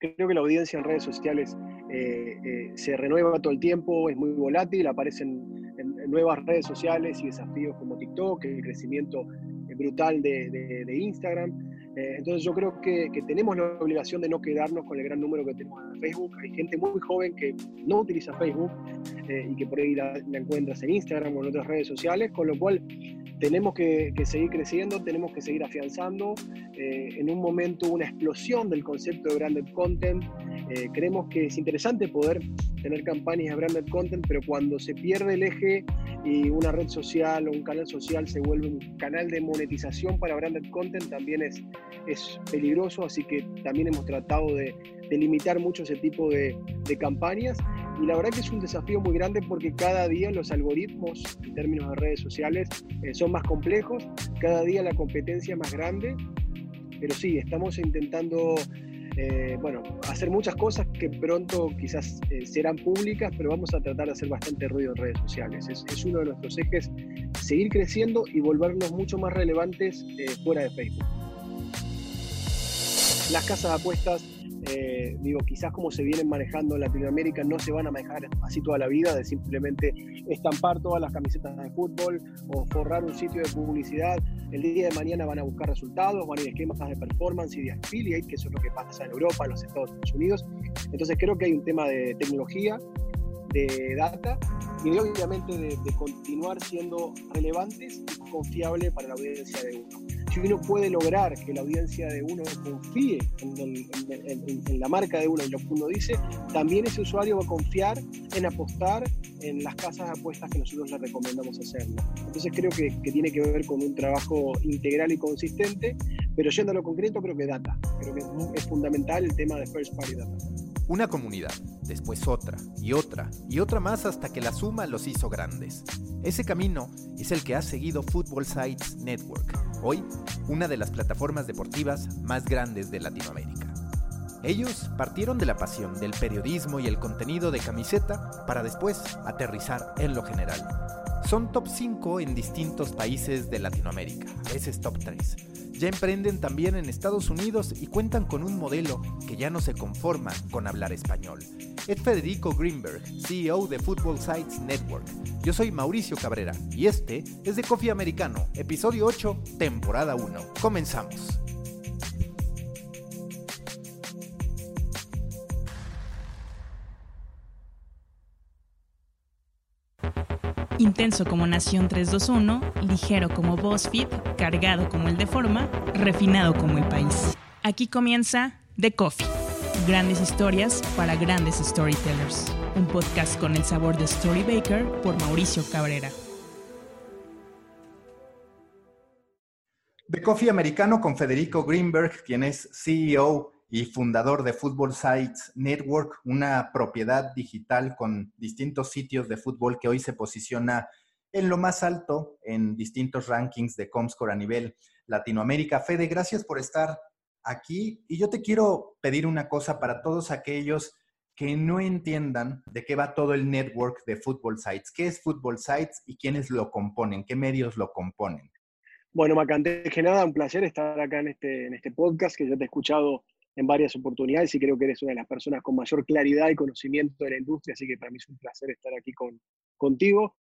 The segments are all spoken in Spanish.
Creo que la audiencia en redes sociales eh, eh, se renueva todo el tiempo, es muy volátil, aparecen en, nuevas redes sociales y desafíos como TikTok, el crecimiento brutal de, Instagram. Eh, entonces yo creo que, tenemos la obligación de no quedarnos con el gran número que tenemos en Facebook. Hay gente muy joven que no utiliza Facebook y que por ahí la, la, encuentras en Instagram o en otras redes sociales, con lo cual tenemos que, seguir creciendo, tenemos que seguir afianzando. Eh, en un momento una explosión del concepto de branded content. Eh, creemos que es interesante poder tener campañas de branded content, pero cuando se pierde el eje y una red social o un canal social se vuelve un canal de monetización para branded content, también es, es peligroso, así que también hemos tratado de, limitar mucho ese tipo de, de campañas. Y la verdad que es un desafío muy grande porque cada día los algoritmos en términos de redes sociales eh, son más complejos, cada día la competencia es más grande, pero sí, estamos intentando eh, bueno, hacer muchas cosas que pronto quizás eh, serán públicas, pero vamos a tratar de hacer bastante ruido en redes sociales. Es, uno de nuestros ejes, seguir creciendo y volvernos mucho más relevantes fuera de Facebook. Las casas de apuestas eh, digo, quizás como se vienen manejando en Latinoamérica no se van a manejar así toda la vida, de simplemente estampar todas las camisetas de fútbol o forrar un sitio de publicidad. El día de mañana van a buscar resultados, van a ir esquemas de performance y de affiliate, que eso es lo que pasa en Europa, en los Estados Unidos. Entonces creo que hay un tema de tecnología, de data y obviamente de, de continuar siendo relevantes y confiables para la audiencia de uno si uno puede lograr que la audiencia de uno confíe en, la marca de uno y lo que uno dice, también ese usuario va a confiar en apostar en las casas de apuestas que nosotros le recomendamos hacerlo. Entonces creo que, tiene que ver con un trabajo integral y consistente, pero yendo a lo concreto, creo que data. Creo que es, fundamental el tema de First Party Data. Una comunidad, después otra, y otra, y otra más hasta que la suma los hizo grandes. Ese camino es el que ha seguido Football Sites Network hoy una de las plataformas deportivas más grandes de Latinoamérica. Ellos partieron de la pasión del periodismo y el contenido de camiseta para después aterrizar en lo general. Son top 5 en distintos países de Latinoamérica, a veces top 3 ya emprenden también en Estados Unidos y cuentan con un modelo que ya no se conforma con hablar español. Es Federico Greenberg, CEO de Football Sites Network. Yo soy Mauricio Cabrera y este es de Coffee Americano, episodio 8, temporada 1. Comenzamos. Intenso como Nación 321, ligero como BuzzFeed, cargado como el de Forma, refinado como el país. Aquí comienza The Coffee. Grandes historias para grandes storytellers. Un podcast con el sabor de Story Baker por Mauricio Cabrera. The Coffee Americano con Federico Greenberg, quien es CEO y fundador de Football Sites Network, una propiedad digital con distintos sitios de fútbol que hoy se posiciona en lo más alto en distintos rankings de Comscore a nivel Latinoamérica. Fede, gracias por estar aquí y yo te quiero pedir una cosa para todos aquellos que no entiendan de qué va todo el network de Football Sites. ¿Qué es Football Sites y quiénes lo componen? ¿Qué medios lo componen? Bueno, Macante, que nada, un placer estar acá en este, en este podcast que yo te he escuchado en varias oportunidades y creo que eres una de las personas con mayor claridad y conocimiento de la industria, así que para mí es un placer estar aquí con, contigo.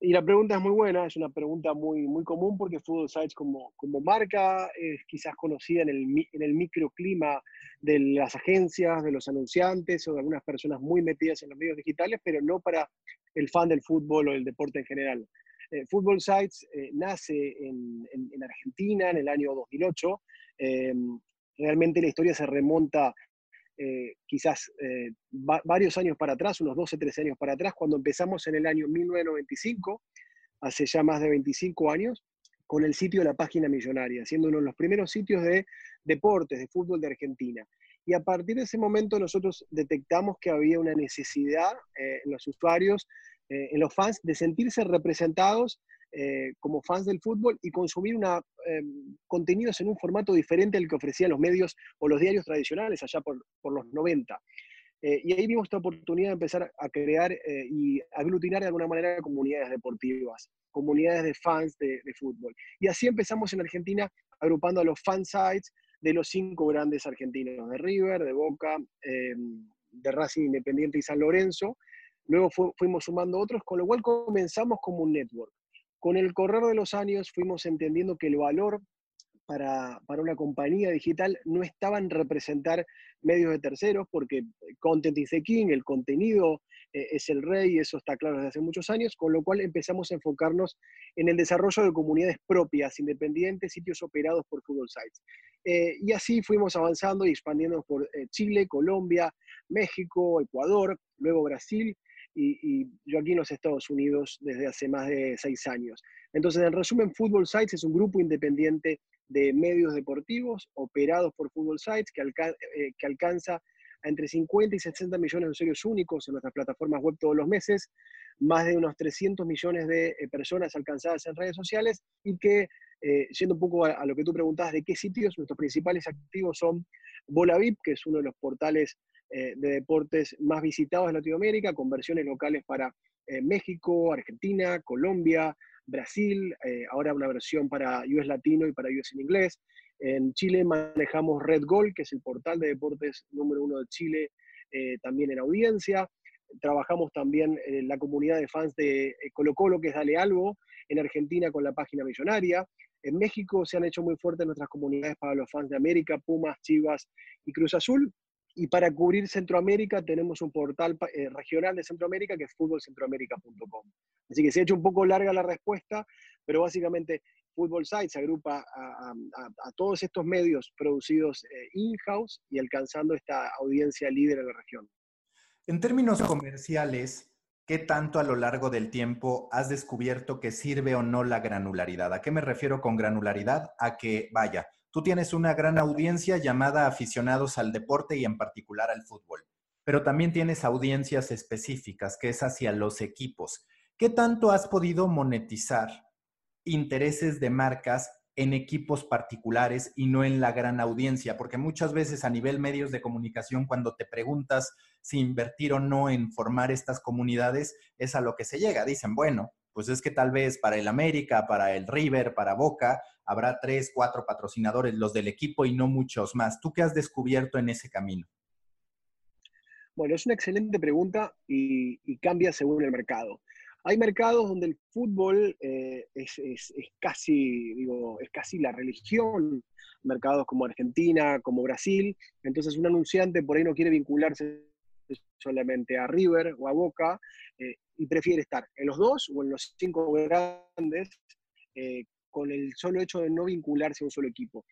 Y la pregunta es muy buena, es una pregunta muy, muy común porque Football Sites como, como marca es quizás conocida en el, en el microclima de las agencias, de los anunciantes o de algunas personas muy metidas en los medios digitales, pero no para el fan del fútbol o del deporte en general. Eh, Football Sites eh, nace en, en, Argentina en el año 2008 realmente la historia se remonta eh, quizás eh, varios años para atrás, unos 12, 13 años para atrás, cuando empezamos en el año 1995, hace ya más de 25 años, con el sitio de la página millonaria, siendo uno de los primeros sitios de deportes, de fútbol de Argentina. Y a partir de ese momento nosotros detectamos que había una necesidad eh, en los usuarios, en los fans, de sentirse representados eh, como fans del fútbol y consumir eh, contenidos en un formato diferente al que ofrecían los medios o los diarios tradicionales allá por, los 90. Eh, y ahí vimos esta oportunidad de empezar a crear y aglutinar de alguna manera comunidades deportivas, comunidades de fans de, de, fútbol. Y así empezamos en Argentina agrupando a los fan sites de los cinco grandes argentinos, de River, de Boca, em, de Racing Independiente y San Lorenzo. Luego fuimos sumando otros, con lo cual comenzamos como un network. Con el correr de los años fuimos entendiendo que el valor para, una compañía digital no estaba en representar medios de terceros, porque content is the king, el contenido eh, es el rey, eso está claro desde hace muchos años, con lo cual empezamos a enfocarnos en el desarrollo de comunidades propias, independientes, sitios operados por Google Sites. Eh, y así fuimos avanzando y expandiéndonos por eh, Chile, Colombia, México, Ecuador, luego Brasil, y, yo aquí en los Estados Unidos desde hace más de seis años. Entonces, en resumen, Football Sites es un grupo independiente de medios deportivos operados por Football Sites que, eh, que alcanza entre 50 y 60 millones de usuarios únicos en nuestras plataformas web todos los meses, más de unos 300 millones de eh, personas alcanzadas en redes sociales y que, eh, yendo un poco a, lo que tú preguntabas de qué sitios, nuestros principales activos son Bolavip, que es uno de los portales eh, de deportes más visitados de Latinoamérica, con versiones locales para eh, México, Argentina, Colombia, Brasil, ahora una versión para US Latino y para US en inglés. En Chile manejamos Red Gold, que es el portal de deportes número uno de Chile, también en audiencia. Trabajamos también en la comunidad de fans de Colo Colo, que es Dale Algo, en Argentina con la página millonaria. En México se han hecho muy fuertes nuestras comunidades para los fans de América, Pumas, Chivas y Cruz Azul. Y para cubrir Centroamérica tenemos un portal eh, regional de Centroamérica que es futbolcentroamérica.com. Así que se ha hecho un poco larga la respuesta, pero básicamente Football Sites agrupa a, todos estos medios producidos eh, in-house y alcanzando esta audiencia líder en la región. En términos comerciales, ¿qué tanto a lo largo del tiempo has descubierto que sirve o no la granularidad? ¿A qué me refiero con granularidad? A que, vaya, Tú tienes una gran audiencia llamada aficionados al deporte y en particular al fútbol, pero también tienes audiencias específicas, que es hacia los equipos. ¿Qué tanto has podido monetizar intereses de marcas en equipos particulares y no en la gran audiencia? Porque muchas veces a nivel medios de comunicación, cuando te preguntas si invertir o no en formar estas comunidades, es a lo que se llega. Dicen, bueno, pues es que tal vez para el América, para el River, para Boca, habrá tres, cuatro patrocinadores, los del equipo y no muchos más. ¿Tú qué has descubierto en ese camino? Bueno, es una excelente pregunta y, cambia según el mercado. Hay mercados donde el fútbol eh, es, casi, digo, es casi la religión, mercados como Argentina, como Brasil, entonces un anunciante por ahí no quiere vincularse solamente a River o a Boca, eh, y prefiere estar en los dos o en los cinco grandes eh, con el solo hecho de no vincularse a un solo equipo.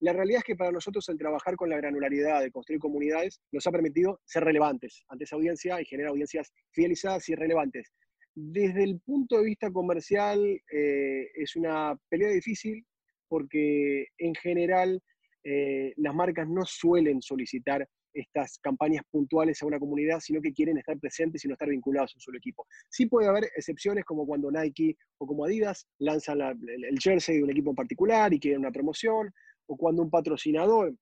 La realidad es que para nosotros el trabajar con la granularidad de construir comunidades nos ha permitido ser relevantes ante esa audiencia y generar audiencias fidelizadas y relevantes. Desde el punto de vista comercial eh, es una pelea difícil porque en general eh, las marcas no suelen solicitar estas campañas puntuales a una comunidad, sino que quieren estar presentes y no estar vinculados a un solo equipo. Sí puede haber excepciones como cuando Nike o como Adidas lanzan el, jersey de un equipo en particular y quieren una promoción, o cuando un patrocinador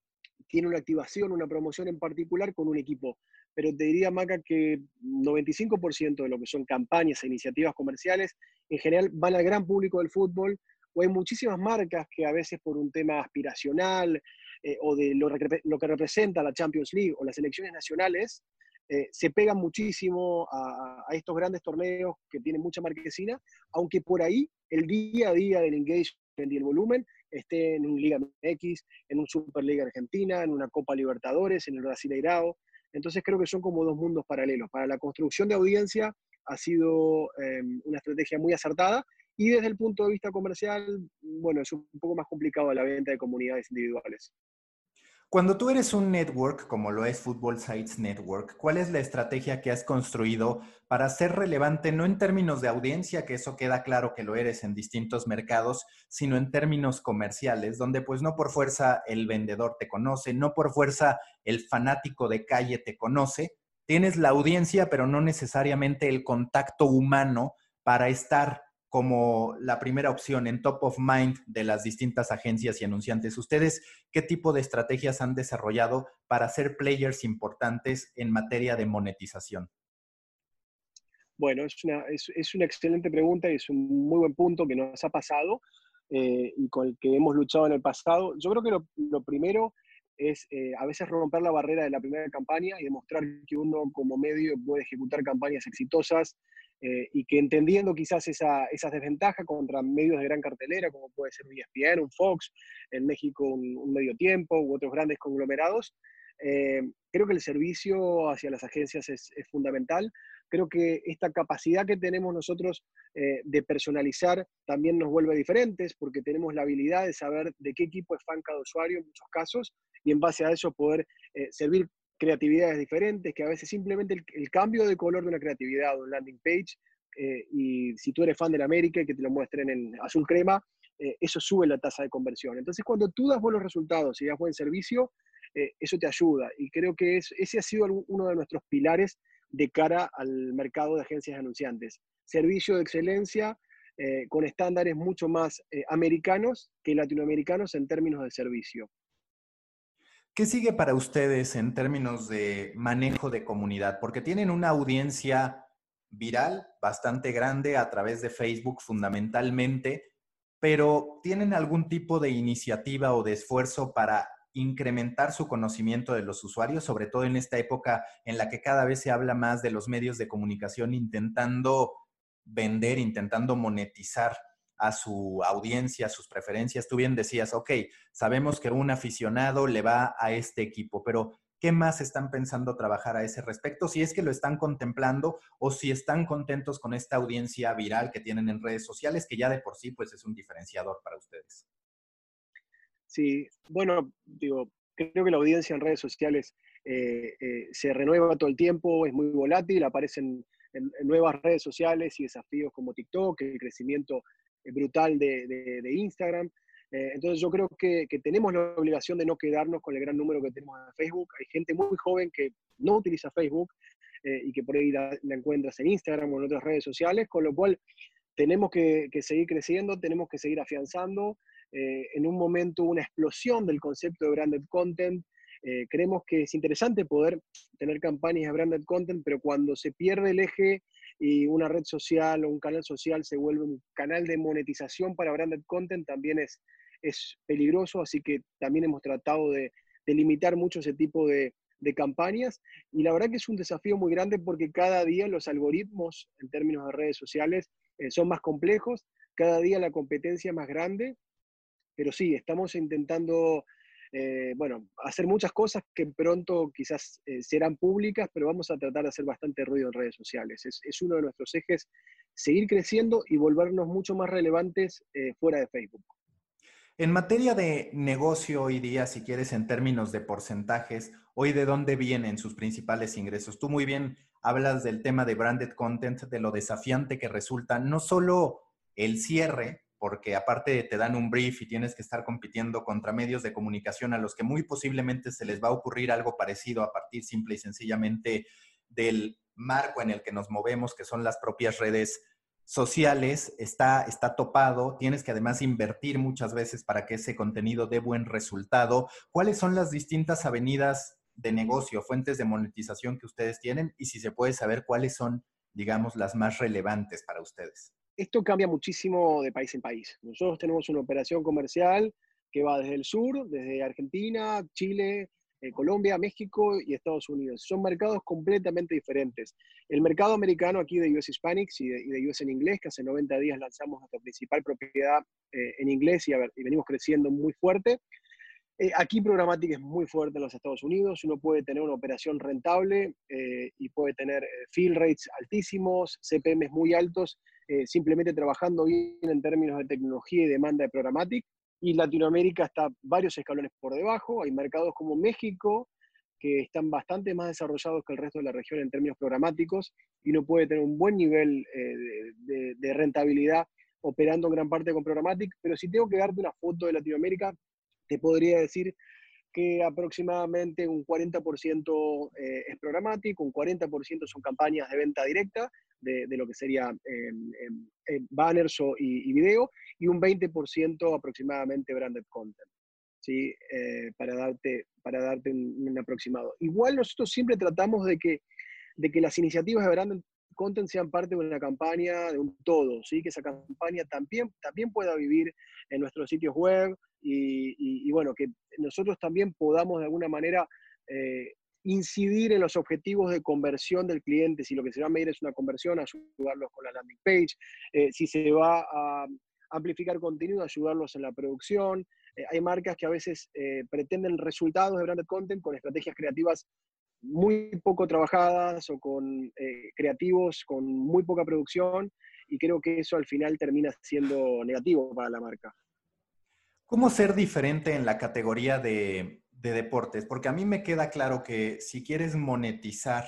tiene una activación, una promoción en particular con un equipo. Pero te diría, Maca, que 95% de lo que son campañas e iniciativas comerciales, en general van al gran público del fútbol, o hay muchísimas marcas que a veces por un tema aspiracional, eh, o de lo, que representa la Champions League o las elecciones nacionales, eh, se pegan muchísimo a, estos grandes torneos que tienen mucha marquesina, aunque por ahí el día a día del engagement y el volumen esté en un Liga MX, en un Superliga Argentina, en una Copa Libertadores, en el Brasileirao. Entonces creo que son como dos mundos paralelos. Para la construcción de audiencia ha sido eh, una estrategia muy acertada y desde el punto de vista comercial, bueno, es un poco más complicado la venta de comunidades individuales. Cuando tú eres un network, como lo es Football Sites Network, ¿cuál es la estrategia que has construido para ser relevante, no en términos de audiencia, que eso queda claro que lo eres en distintos mercados, sino en términos comerciales, donde pues no por fuerza el vendedor te conoce, no por fuerza el fanático de calle te conoce, tienes la audiencia, pero no necesariamente el contacto humano para estar como la primera opción en top of mind de las distintas agencias y anunciantes. ¿Ustedes qué tipo de estrategias han desarrollado para ser players importantes en materia de monetización? Bueno, es una, es, una excelente pregunta y es un muy buen punto que nos ha pasado. eh, y con el que hemos luchado en el pasado. Yo creo que lo, primero es eh, a veces romper la barrera de la primera campaña y demostrar que uno como medio puede ejecutar campañas exitosas eh, y que entendiendo quizás esa, esas desventajas contra medios de gran cartelera, como puede ser un ESPN, un Fox, en México un, medio tiempo u otros grandes conglomerados, creo que el servicio hacia las agencias es, fundamental. Creo que esta capacidad que tenemos nosotros eh, de personalizar también nos vuelve diferentes porque tenemos la habilidad de saber de qué equipo es fan cada usuario en muchos casos y en base a eso poder eh, servir creatividades diferentes, que a veces simplemente el, cambio de color de una creatividad o un landing page, eh, y si tú eres fan la América y que te lo muestren en azul crema, eso sube la tasa de conversión. Entonces, cuando tú das buenos resultados y das buen servicio, eso te ayuda. Y creo que ese ha sido uno de nuestros pilares de cara al mercado de agencias anunciantes. Servicio de excelencia eh, con estándares mucho más eh, americanos que latinoamericanos en términos de servicio. ¿Qué sigue para ustedes en términos de manejo de comunidad? Porque tienen una audiencia viral bastante grande a través de Facebook fundamentalmente, pero ¿tienen algún tipo de iniciativa o de esfuerzo para incrementar su conocimiento de los usuarios, sobre todo en esta época en la que cada vez se habla más de los medios de comunicación intentando vender, intentando monetizar a su audiencia, a sus preferencias. Tú bien decías, ok, sabemos que un aficionado le va a este equipo, pero ¿qué más están pensando trabajar a ese respecto? Si es que lo están contemplando o si están contentos con esta audiencia viral que tienen en redes sociales, que ya de por sí pues es un diferenciador para ustedes. Sí, bueno, digo, creo que la audiencia en redes sociales eh, eh, se renueva todo el tiempo, es muy volátil, aparecen en, nuevas redes sociales y desafíos como TikTok, el crecimiento brutal de, Instagram. entonces yo creo que, tenemos la obligación de no quedarnos con el gran número que tenemos en Facebook. Hay gente muy joven que no utiliza Facebook y que por ahí la, encuentras en Instagram o en otras redes sociales, con lo cual tenemos que, que seguir creciendo, tenemos que seguir afianzando. Eh, en un momento una explosión del concepto de branded content. Eh, creemos que es interesante poder tener campañas de branded content, pero cuando se pierde el eje y una red social o un canal social se vuelve un canal de monetización para branded content, también es, es peligroso, así que también hemos tratado de, limitar mucho ese tipo de, campañas. Y la verdad que es un desafío muy grande porque cada día los algoritmos en términos de redes sociales eh, son más complejos, cada día la competencia es más grande pero sí, estamos intentando, eh, bueno, hacer muchas cosas que pronto quizás eh, serán públicas, pero vamos a tratar de hacer bastante ruido en redes sociales. Es, uno de nuestros ejes, seguir creciendo y volvernos mucho más relevantes eh, fuera de Facebook. En materia de negocio hoy día, si quieres, en términos de porcentajes, hoy de dónde vienen sus principales ingresos. Tú muy bien hablas del tema de branded content, de lo desafiante que resulta no solo el cierre, porque aparte te dan un brief y tienes que estar compitiendo contra medios de comunicación a los que muy posiblemente se les va a ocurrir algo parecido a partir simple y sencillamente del marco en el que nos movemos, que son las propias redes sociales, está, está topado, tienes que además invertir muchas veces para que ese contenido dé buen resultado. ¿Cuáles son las distintas avenidas de negocio, fuentes de monetización que ustedes tienen? Y si se puede saber cuáles son, digamos, las más relevantes para ustedes esto cambia muchísimo de país en país. Nosotros tenemos una operación comercial que va desde el sur, desde Argentina, Chile, eh, Colombia, México y Estados Unidos. Son mercados completamente diferentes. El mercado americano aquí de US Hispanics y de, US en inglés, que hace 90 días lanzamos nuestra principal propiedad eh, en inglés y, venimos creciendo muy fuerte. Eh, aquí Programmatic es muy fuerte en los Estados Unidos, uno puede tener una operación rentable y puede tener fill rates altísimos, CPMs muy altos eh, simplemente trabajando bien en términos de tecnología y demanda de programática. Y Latinoamérica está varios escalones por debajo. Hay mercados como México que están bastante más desarrollados que el resto de la región en términos programáticos y no puede tener un buen nivel eh, de, rentabilidad operando en gran parte con programática. Pero si tengo que darte una foto de Latinoamérica, te podría decir que aproximadamente un 40% eh, es programático, un 40% son campañas de venta directa de, lo que sería em, em, em, banners y, video, y un 20% aproximadamente branded content. ¿sí? Eh, para darte, para darte un, aproximado. Igual nosotros siempre tratamos de que, de que las iniciativas de branded, content sean parte de una campaña, de un todo, ¿sí? que esa campaña también, también pueda vivir en nuestros sitios web y, bueno, que nosotros también podamos de alguna manera eh, incidir en los objetivos de conversión del cliente, si lo que se va a medir es una conversión, ayudarlos con la landing page, eh, si se va a amplificar contenido, ayudarlos en la producción. Eh, hay marcas que a veces pretenden resultados de branded content con estrategias creativas muy poco trabajadas o con creativos con muy poca producción y creo que eso al final termina siendo negativo para la marca. ¿Cómo ser diferente en la categoría de, de deportes? Porque a mí me queda claro que si quieres monetizar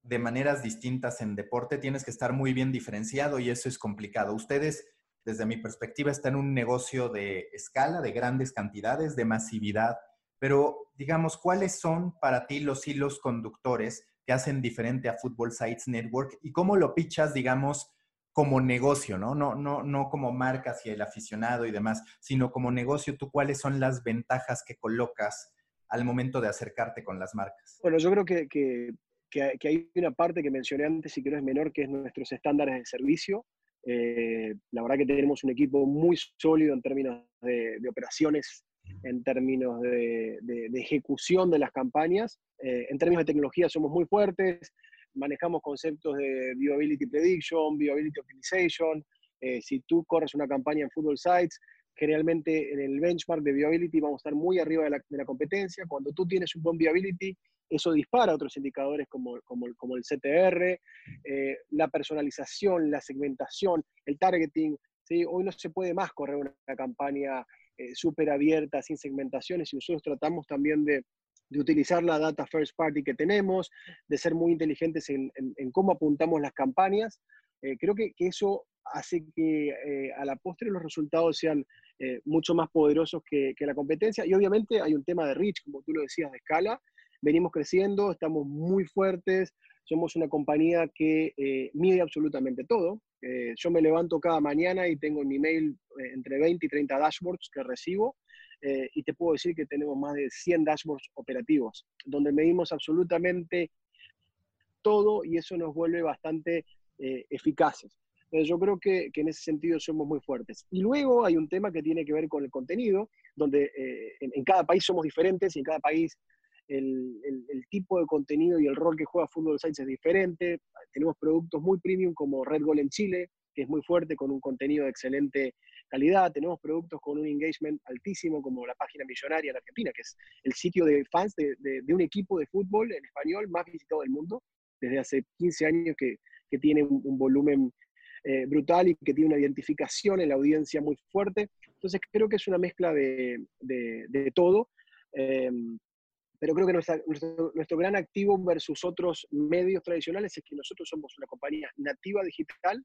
de maneras distintas en deporte, tienes que estar muy bien diferenciado y eso es complicado. Ustedes, desde mi perspectiva, están en un negocio de escala, de grandes cantidades, de masividad pero digamos, ¿cuáles son para ti los hilos conductores que hacen diferente a Football Sites Network y cómo lo pichas, digamos, como negocio, ¿no? No, no, no como marca hacia el aficionado y demás, sino como negocio, ¿tú cuáles son las ventajas que colocas al momento de acercarte con las marcas? Bueno, yo creo que, que, que, hay una parte que mencioné antes y que no es menor, que es nuestros estándares de servicio. Eh, la verdad que tenemos un equipo muy sólido en términos de, de operaciones en términos de, ejecución de las campañas. Eh, en términos de tecnología somos muy fuertes, manejamos conceptos de viewability prediction, viewability optimization. Eh, si tú corres una campaña en Football Sites, generalmente en el benchmark de viewability vamos a estar muy arriba de la, competencia. Cuando tú tienes un buen viewability, eso dispara otros indicadores como, el CTR, eh, la personalización, la segmentación, el targeting. Hoy no se puede más correr una campaña eh, súper abierta, sin segmentaciones, y nosotros tratamos también de, utilizar la data first party que tenemos, de ser muy inteligentes en, cómo apuntamos las campañas. Eh, creo que, eso hace que eh, a la postre los resultados sean mucho más poderosos que, que, la competencia. Y obviamente hay un tema de reach, como tú lo decías, de escala. Venimos creciendo, estamos muy fuertes, somos una compañía que eh, mide absolutamente todo. Eh, yo me levanto cada mañana y tengo en mi mail eh, entre 20 y 30 dashboards que recibo y te puedo decir que tenemos más de 100 dashboards operativos, donde medimos absolutamente todo y eso nos vuelve bastante eficaces. Entonces yo creo que, que, en ese sentido somos muy fuertes. Y luego hay un tema que tiene que ver con el contenido, donde en, en, cada país somos diferentes y en cada país el, tipo de contenido y el rol que juega Fútbol Sites es diferente. Tenemos productos muy premium como Red Goal en Chile, que es muy fuerte, con un contenido excelente calidad. Tenemos productos con un engagement altísimo, como la página millonaria en Argentina, que es el sitio de fans de, un equipo de fútbol en español más visitado del mundo, desde hace 15 años que, tiene un, volumen eh, brutal y que tiene una identificación en la audiencia muy fuerte. Entonces creo que es una mezcla de, todo. Em, pero creo que nuestro, gran activo versus otros medios tradicionales es que nosotros somos una compañía nativa digital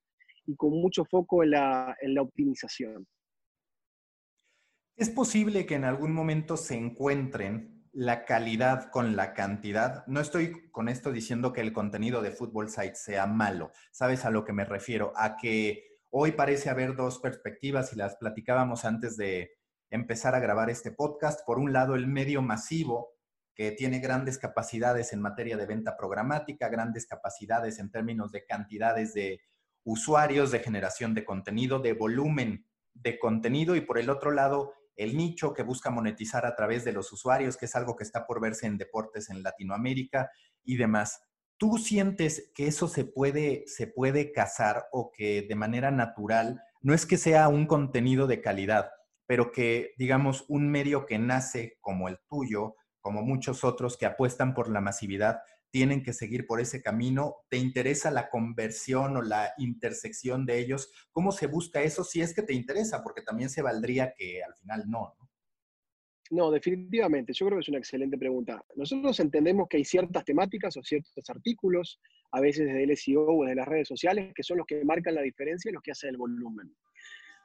y con mucho foco en la, en la optimización. ¿Es posible que en algún momento se encuentren la calidad con la cantidad? No estoy con esto diciendo que el contenido de Football Site sea malo. ¿Sabes a lo que me refiero? A que hoy parece haber dos perspectivas y las platicábamos antes de empezar a grabar este podcast. Por un lado, el medio masivo que tiene grandes capacidades en materia de venta programática, grandes capacidades en términos de cantidades de usuarios, de generación de contenido, de volumen de contenido y por el otro lado el nicho que busca monetizar a través de los usuarios, que es algo que está por verse en deportes en Latinoamérica y demás. ¿Tú sientes que eso se puede, se puede casar o que de manera natural, no es que sea un contenido de calidad, pero que, digamos, un medio que nace como el tuyo, como muchos otros que apuestan por la masividad, tienen que seguir por ese camino. ¿Te interesa la conversión o la intersección de ellos? ¿Cómo se busca eso si es que te interesa? Porque también se valdría que al final no. No, definitivamente. Yo creo que es una excelente pregunta. Nosotros entendemos que hay ciertas temáticas o ciertos artículos, a veces desde el SEO o desde las redes sociales, que son los que marcan la diferencia y los que hacen el volumen.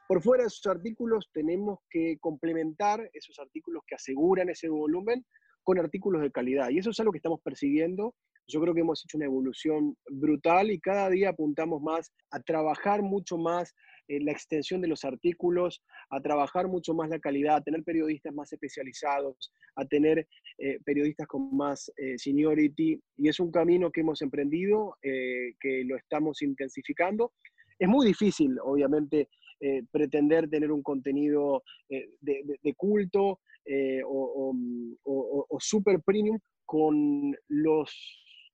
Por fuera de esos artículos tenemos que complementar esos artículos que aseguran ese volumen con artículos de calidad. Y eso es algo que estamos persiguiendo. Yo creo que hemos hecho una evolución brutal y cada día apuntamos más a trabajar mucho más eh, la extensión de los artículos, a trabajar mucho más la calidad, a tener periodistas más especializados, a tener eh, periodistas con más eh, seniority y es un camino que hemos emprendido, que lo estamos intensificando. Es muy difícil, obviamente, pretender tener un contenido de, culto o, o super premium con los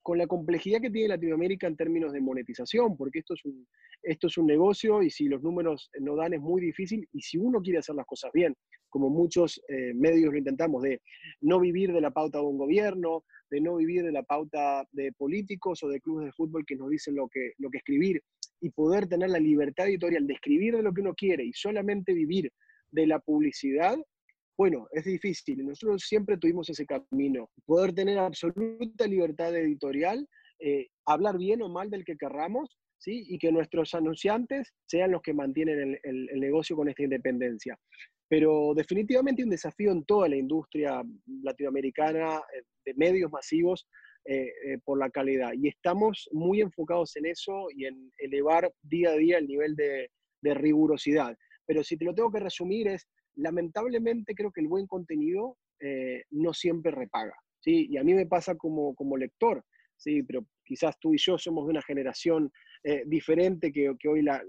con la complejidad que tiene Latinoamérica en términos de monetización, porque esto es, un, esto es un negocio y si los números no dan es muy difícil y si uno quiere hacer las cosas bien, como muchos eh, medios lo intentamos, de no vivir de la pauta de un gobierno, de no vivir de la pauta de políticos o de clubes de fútbol que nos dicen lo que, lo que escribir y poder tener la libertad editorial de escribir de lo que uno quiere y solamente vivir de la publicidad, bueno, es difícil. Nosotros siempre tuvimos ese camino. Poder tener absoluta libertad editorial, eh, hablar bien o mal del que querramos, ¿sí? y que nuestros anunciantes sean los que mantienen el, negocio con esta independencia. Pero definitivamente un desafío en toda la industria latinoamericana eh, de medios masivos eh, por la calidad. Y estamos muy enfocados en eso y en elevar día a día el nivel de, de rigurosidad. Pero si te lo tengo que resumir es lamentablemente creo que el buen contenido eh, no siempre repaga, ¿sí? Y a mí me pasa como, como lector, ¿sí? Pero quizás tú y yo somos de una generación eh, diferente que, que hoy la,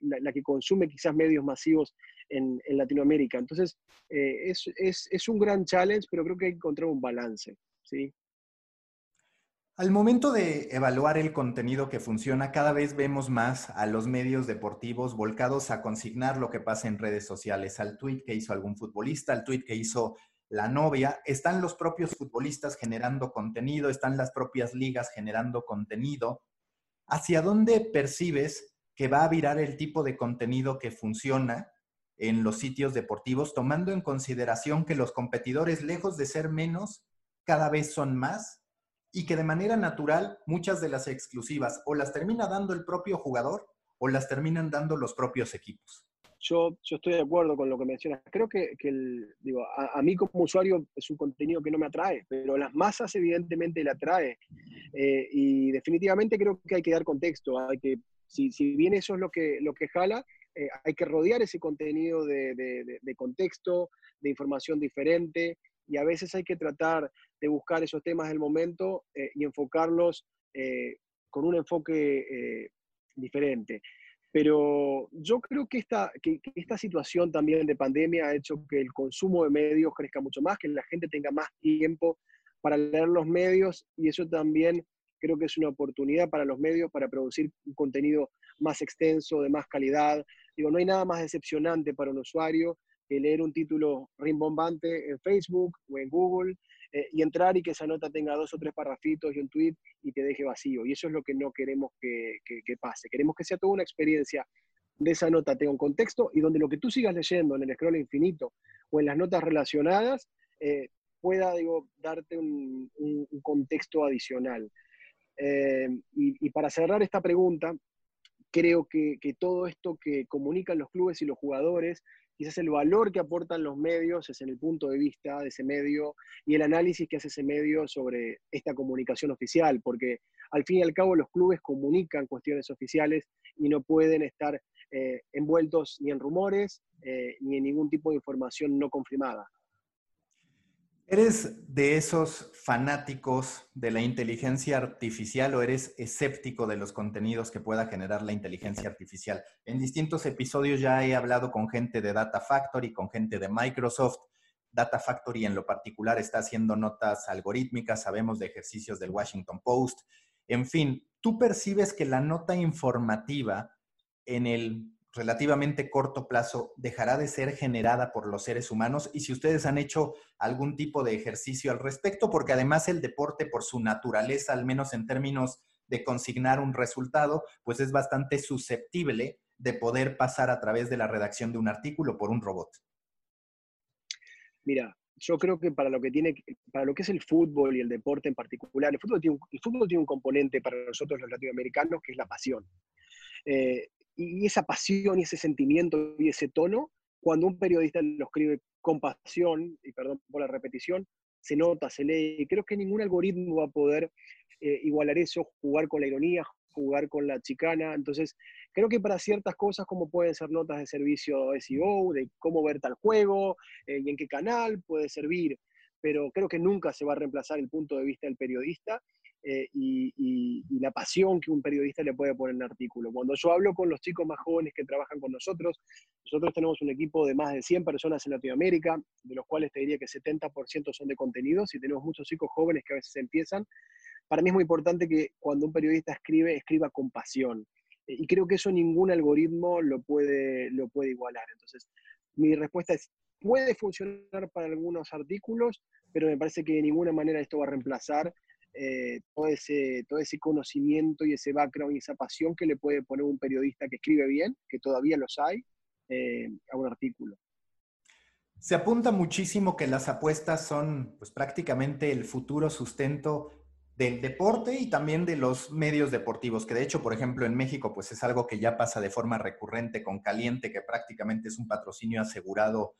la, que consume quizás medios masivos en, en Latinoamérica. Entonces, eh, es, es, es, un gran challenge, pero creo que hay que encontrar un balance, ¿sí? Al momento de evaluar el contenido que funciona, cada vez vemos más a los medios deportivos volcados a consignar lo que pasa en redes sociales, al tweet que hizo algún futbolista, al tweet que hizo la novia. Están los propios futbolistas generando contenido, están las propias ligas generando contenido. ¿Hacia dónde percibes que va a virar el tipo de contenido que funciona en los sitios deportivos, tomando en consideración que los competidores, lejos de ser menos, cada vez son más y que de manera natural muchas de las exclusivas o las termina dando el propio jugador o las terminan dando los propios equipos. Yo, estoy de acuerdo con lo que mencionas. Creo que, que el, digo, a, mí como usuario es un contenido que no me atrae, pero las masas evidentemente le atrae. Eh, y definitivamente creo que hay que dar contexto. Hay que, si, si bien eso es lo que, lo que jala, eh, hay que rodear ese contenido de, de, de, contexto, de información diferente, y a veces hay que tratar de buscar esos temas del momento eh, y enfocarlos eh, con un enfoque eh, diferente. Pero yo creo que esta, que, esta situación también de pandemia ha hecho que el consumo de medios crezca mucho más, que la gente tenga más tiempo para leer los medios y eso también creo que es una oportunidad para los medios para producir un contenido más extenso, de más calidad. Digo, no hay nada más decepcionante para un usuario leer un título rimbombante en Facebook o en Google eh, y entrar y que esa nota tenga dos o tres parrafitos y un tweet y te deje vacío. Y eso es lo que no queremos que, que, pase. Queremos que sea toda una experiencia de esa nota tenga un contexto y donde lo que tú sigas leyendo en el scroll infinito o en las notas relacionadas eh, pueda digo, darte un, contexto adicional. Eh, y, para cerrar esta pregunta, creo que, que, todo esto que comunican los clubes y los jugadores quizás el valor que aportan los medios es en el punto de vista de ese medio y el análisis que hace ese medio sobre esta comunicación oficial, porque al fin y al cabo los clubes comunican cuestiones oficiales y no pueden estar eh, envueltos ni en rumores eh, ni en ningún tipo de información no confirmada. ¿Eres de esos fanáticos de la inteligencia artificial o eres escéptico de los contenidos que pueda generar la inteligencia artificial? En distintos episodios ya he hablado con gente de Data Factory, con gente de Microsoft. Data Factory en lo particular está haciendo notas algorítmicas, sabemos de ejercicios del Washington Post. En fin, ¿tú percibes que la nota informativa en el relativamente corto plazo dejará de ser generada por los seres humanos y si ustedes han hecho algún tipo de ejercicio al respecto, porque además el deporte por su naturaleza, al menos en términos de consignar un resultado, pues es bastante susceptible de poder pasar a través de la redacción de un artículo por un robot. Mira, yo creo que para lo que tiene, para lo que es el fútbol y el deporte en particular, el fútbol tiene un, el fútbol tiene un componente para nosotros los latinoamericanos que es la pasión. Eh, y esa pasión y ese sentimiento y ese tono, cuando un periodista lo escribe con pasión, y perdón por la repetición, se nota, se lee. Y creo que ningún algoritmo va a poder eh, igualar eso, jugar con la ironía, jugar con la chicana. Entonces, creo que para ciertas cosas, como pueden ser notas de servicio SEO, de cómo ver tal juego eh, y en qué canal puede servir. pero creo que nunca se va a reemplazar el punto de vista del periodista eh, y, la pasión que un periodista le puede poner en un artículo. Cuando yo hablo con los chicos más jóvenes que trabajan con nosotros, nosotros tenemos un equipo de más de 100 personas en Latinoamérica, de los cuales te diría que 70% son de contenidos y tenemos muchos chicos jóvenes que a veces empiezan. Para mí es muy importante que cuando un periodista escribe, escriba con pasión. Eh, y creo que eso ningún algoritmo lo puede, lo puede igualar. Entonces, mi respuesta es, puede funcionar para algunos artículos, pero me parece que de ninguna manera esto va a reemplazar eh, todo, ese, todo ese conocimiento y ese background y esa pasión que le puede poner un periodista que escribe bien, que todavía los hay, eh, a un artículo. Se apunta muchísimo que las apuestas son pues, prácticamente el futuro sustento del deporte y también de los medios deportivos, que de hecho, por ejemplo, en México, pues es algo que ya pasa de forma recurrente con Caliente, que prácticamente es un patrocinio asegurado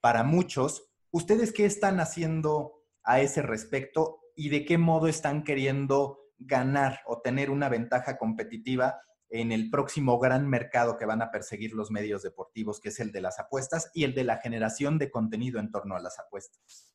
para muchos. ¿Ustedes qué están haciendo a ese respecto y de qué modo están queriendo ganar o tener una ventaja competitiva en el próximo gran mercado que van a perseguir los medios deportivos, que es el de las apuestas y el de la generación de contenido en torno a las apuestas?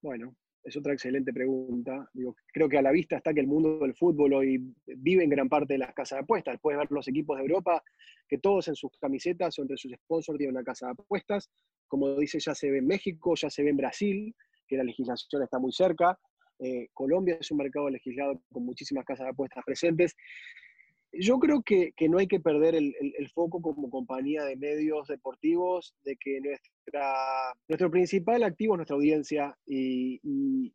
Bueno, es otra excelente pregunta. Creo que a la vista está que el mundo del fútbol hoy vive en gran parte de las casas de apuestas. Puedes ver los equipos de Europa que todos en sus camisetas o entre sus sponsors tienen una casa de apuestas. Como dice, ya se ve en México, ya se ve en Brasil, que la legislación está muy cerca. Eh, Colombia es un mercado legislado con muchísimas casas de apuestas presentes. Yo creo que, no hay que perder el, foco como compañía de medios deportivos, de que nuestra, nuestro principal activo es nuestra audiencia y,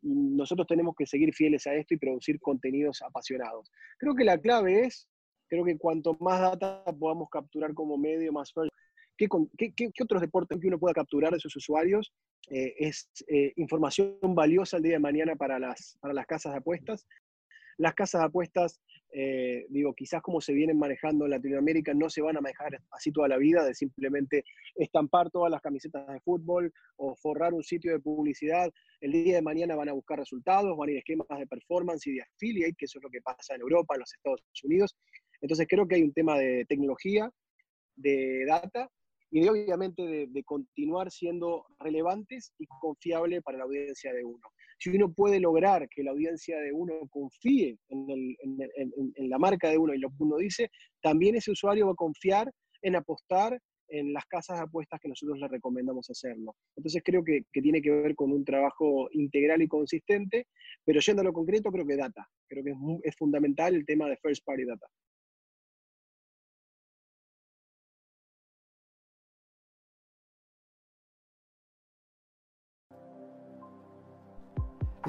nosotros tenemos que seguir fieles a esto y producir contenidos apasionados. Creo que la clave es, creo que cuanto más data podamos capturar como medio, más ¿Qué, qué, otros deportes que uno pueda capturar de sus usuarios? Eh, es eh, información valiosa el día de mañana para las, para las casas de apuestas. Las casas de apuestas, eh, digo, quizás como se vienen manejando en Latinoamérica, no se van a manejar así toda la vida, de simplemente estampar todas las camisetas de fútbol o forrar un sitio de publicidad. El día de mañana van a buscar resultados, van a ir esquemas de performance y de affiliate, que eso es lo que pasa en Europa, en los Estados Unidos. Entonces creo que hay un tema de tecnología, de data y de obviamente de, continuar siendo relevantes y confiables para la audiencia de uno. Si uno puede lograr que la audiencia de uno confíe en, la marca de uno y lo que uno dice, también ese usuario va a confiar en apostar en las casas de apuestas que nosotros le recomendamos hacerlo. Entonces creo que, tiene que ver con un trabajo integral y consistente, pero yendo a lo concreto, creo que data. Creo que es fundamental el tema de first party data.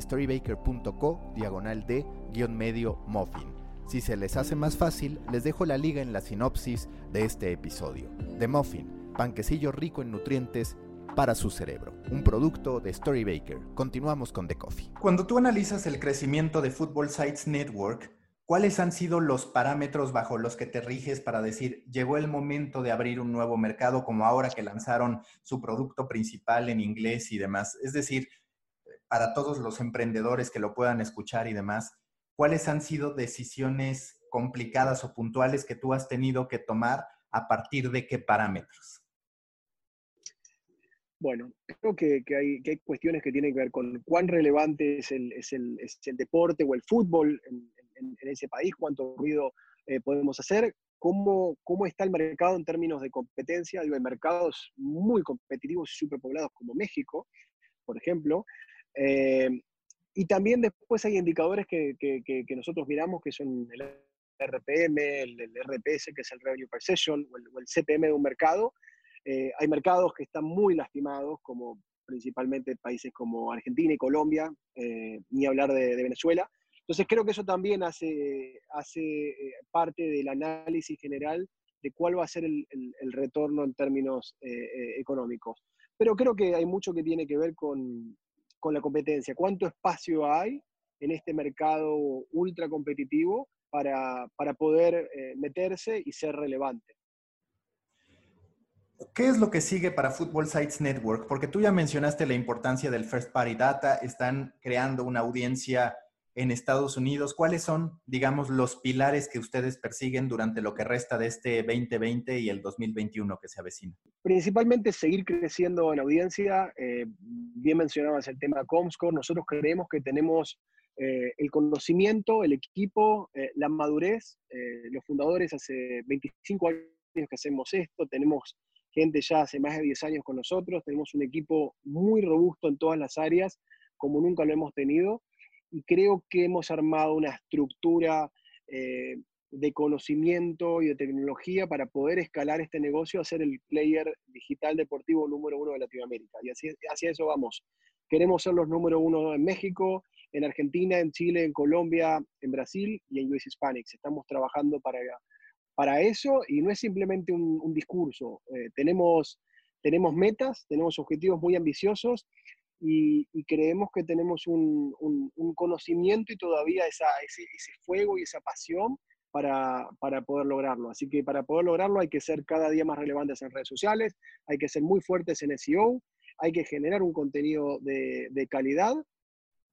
storybaker.co diagonal de guion medio muffin. Si se les hace más fácil, les dejo la liga en la sinopsis de este episodio. The Muffin, panquecillo rico en nutrientes para su cerebro. Un producto de Storybaker. Continuamos con The Coffee. Cuando tú analizas el crecimiento de Football Sites Network, ¿cuáles han sido los parámetros bajo los que te riges para decir, llegó el momento de abrir un nuevo mercado como ahora que lanzaron su producto principal en inglés y demás? Es decir, para todos los emprendedores que lo puedan escuchar y demás, ¿cuáles han sido decisiones complicadas o puntuales que tú has tenido que tomar a partir de qué parámetros? Bueno, creo que, hay, cuestiones que tienen que ver con cuán relevante es el, deporte o el fútbol en, ese país, cuánto ruido eh, podemos hacer, cómo, está el mercado en términos de competencia. Digo, hay mercados muy competitivos y superpoblados como México, por ejemplo, eh, y también después hay indicadores que, que, nosotros miramos que son el RPM, el, RPS, que es el Revenue Per Session, o el, CPM de un mercado. Eh, hay mercados que están muy lastimados, como principalmente países como Argentina y Colombia, eh, ni hablar de, Venezuela. Entonces creo que eso también hace, hace parte del análisis general de cuál va a ser el, el retorno en términos económicos. Pero creo que hay mucho que tiene que ver con, con la competencia, cuánto espacio hay en este mercado ultra competitivo para, poder eh, meterse y ser relevante. ¿Qué es lo que sigue para Football Sites Network? Porque tú ya mencionaste la importancia del First Party Data, están creando una audiencia en Estados Unidos. ¿Cuáles son, digamos, los pilares que ustedes persiguen durante lo que resta de este 2020 y el 2021 que se avecina? Principalmente seguir creciendo en audiencia. Eh, bien mencionabas el tema Comscore. Nosotros creemos que tenemos eh, el conocimiento, el equipo, eh, la madurez. los fundadores hace 25 años que hacemos esto. Tenemos gente ya hace más de 10 años con nosotros. Tenemos un equipo muy robusto en todas las áreas, como nunca lo hemos tenido y creo que hemos armado una estructura eh, de conocimiento y de tecnología para poder escalar este negocio a ser el player digital deportivo número uno de Latinoamérica. Y hacia eso vamos. Queremos ser los número uno en México, en Argentina, en Chile, en Colombia, en Brasil y en US Hispanics. Estamos trabajando para, para eso y no es simplemente un, discurso. Eh, tenemos, tenemos metas, tenemos objetivos muy ambiciosos y, creemos que tenemos un, conocimiento y todavía ese, fuego y esa pasión para, poder lograrlo. Así que para poder lograrlo hay que ser cada día más relevantes en redes sociales, hay que ser muy fuertes en SEO, hay que generar un contenido de, calidad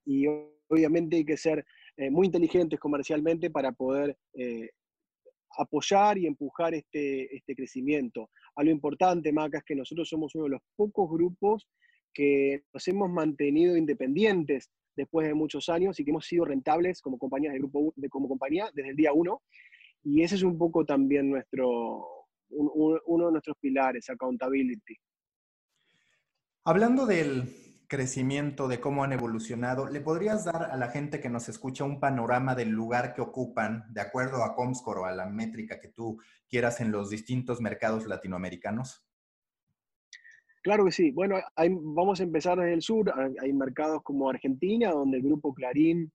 y obviamente hay que ser eh, muy inteligentes comercialmente para poder eh, apoyar y empujar este, este crecimiento. Algo importante, Maca, es que nosotros somos uno de los pocos grupos que nos hemos mantenido independientes después de muchos años y que hemos sido rentables como compañía de grupo de, como compañía desde el día uno. Y ese es un poco también nuestro, uno de nuestros pilares, accountability. Hablando del crecimiento, de cómo han evolucionado, ¿le podrías dar a la gente que nos escucha un panorama del lugar que ocupan, de acuerdo a Comscore o a la métrica que tú quieras en los distintos mercados latinoamericanos? Claro que sí. Bueno, vamos a empezar desde el sur. Hay mercados como Argentina, donde el grupo Clarín,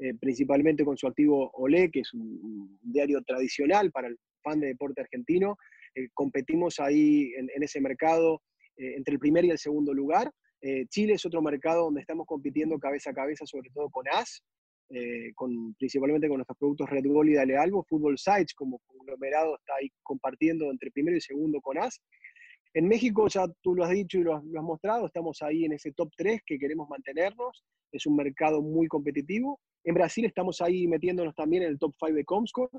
eh, principalmente con su activo Olé, que es un, diario tradicional para el fan de deporte argentino, eh, competimos ahí en, ese mercado eh, entre el primer y el segundo lugar. Chile es otro mercado donde estamos compitiendo cabeza a cabeza, sobre todo con AS, con, principalmente con nuestros productos Red Bull y Dale Albo. Football Sites como conglomerado está ahí compartiendo entre primero y segundo con AS. En México, ya tú lo has dicho y lo has, mostrado, estamos ahí en ese top 3 que queremos mantenernos. Es un mercado muy competitivo. En Brasil estamos ahí metiéndonos también en el top 5 de Comscore.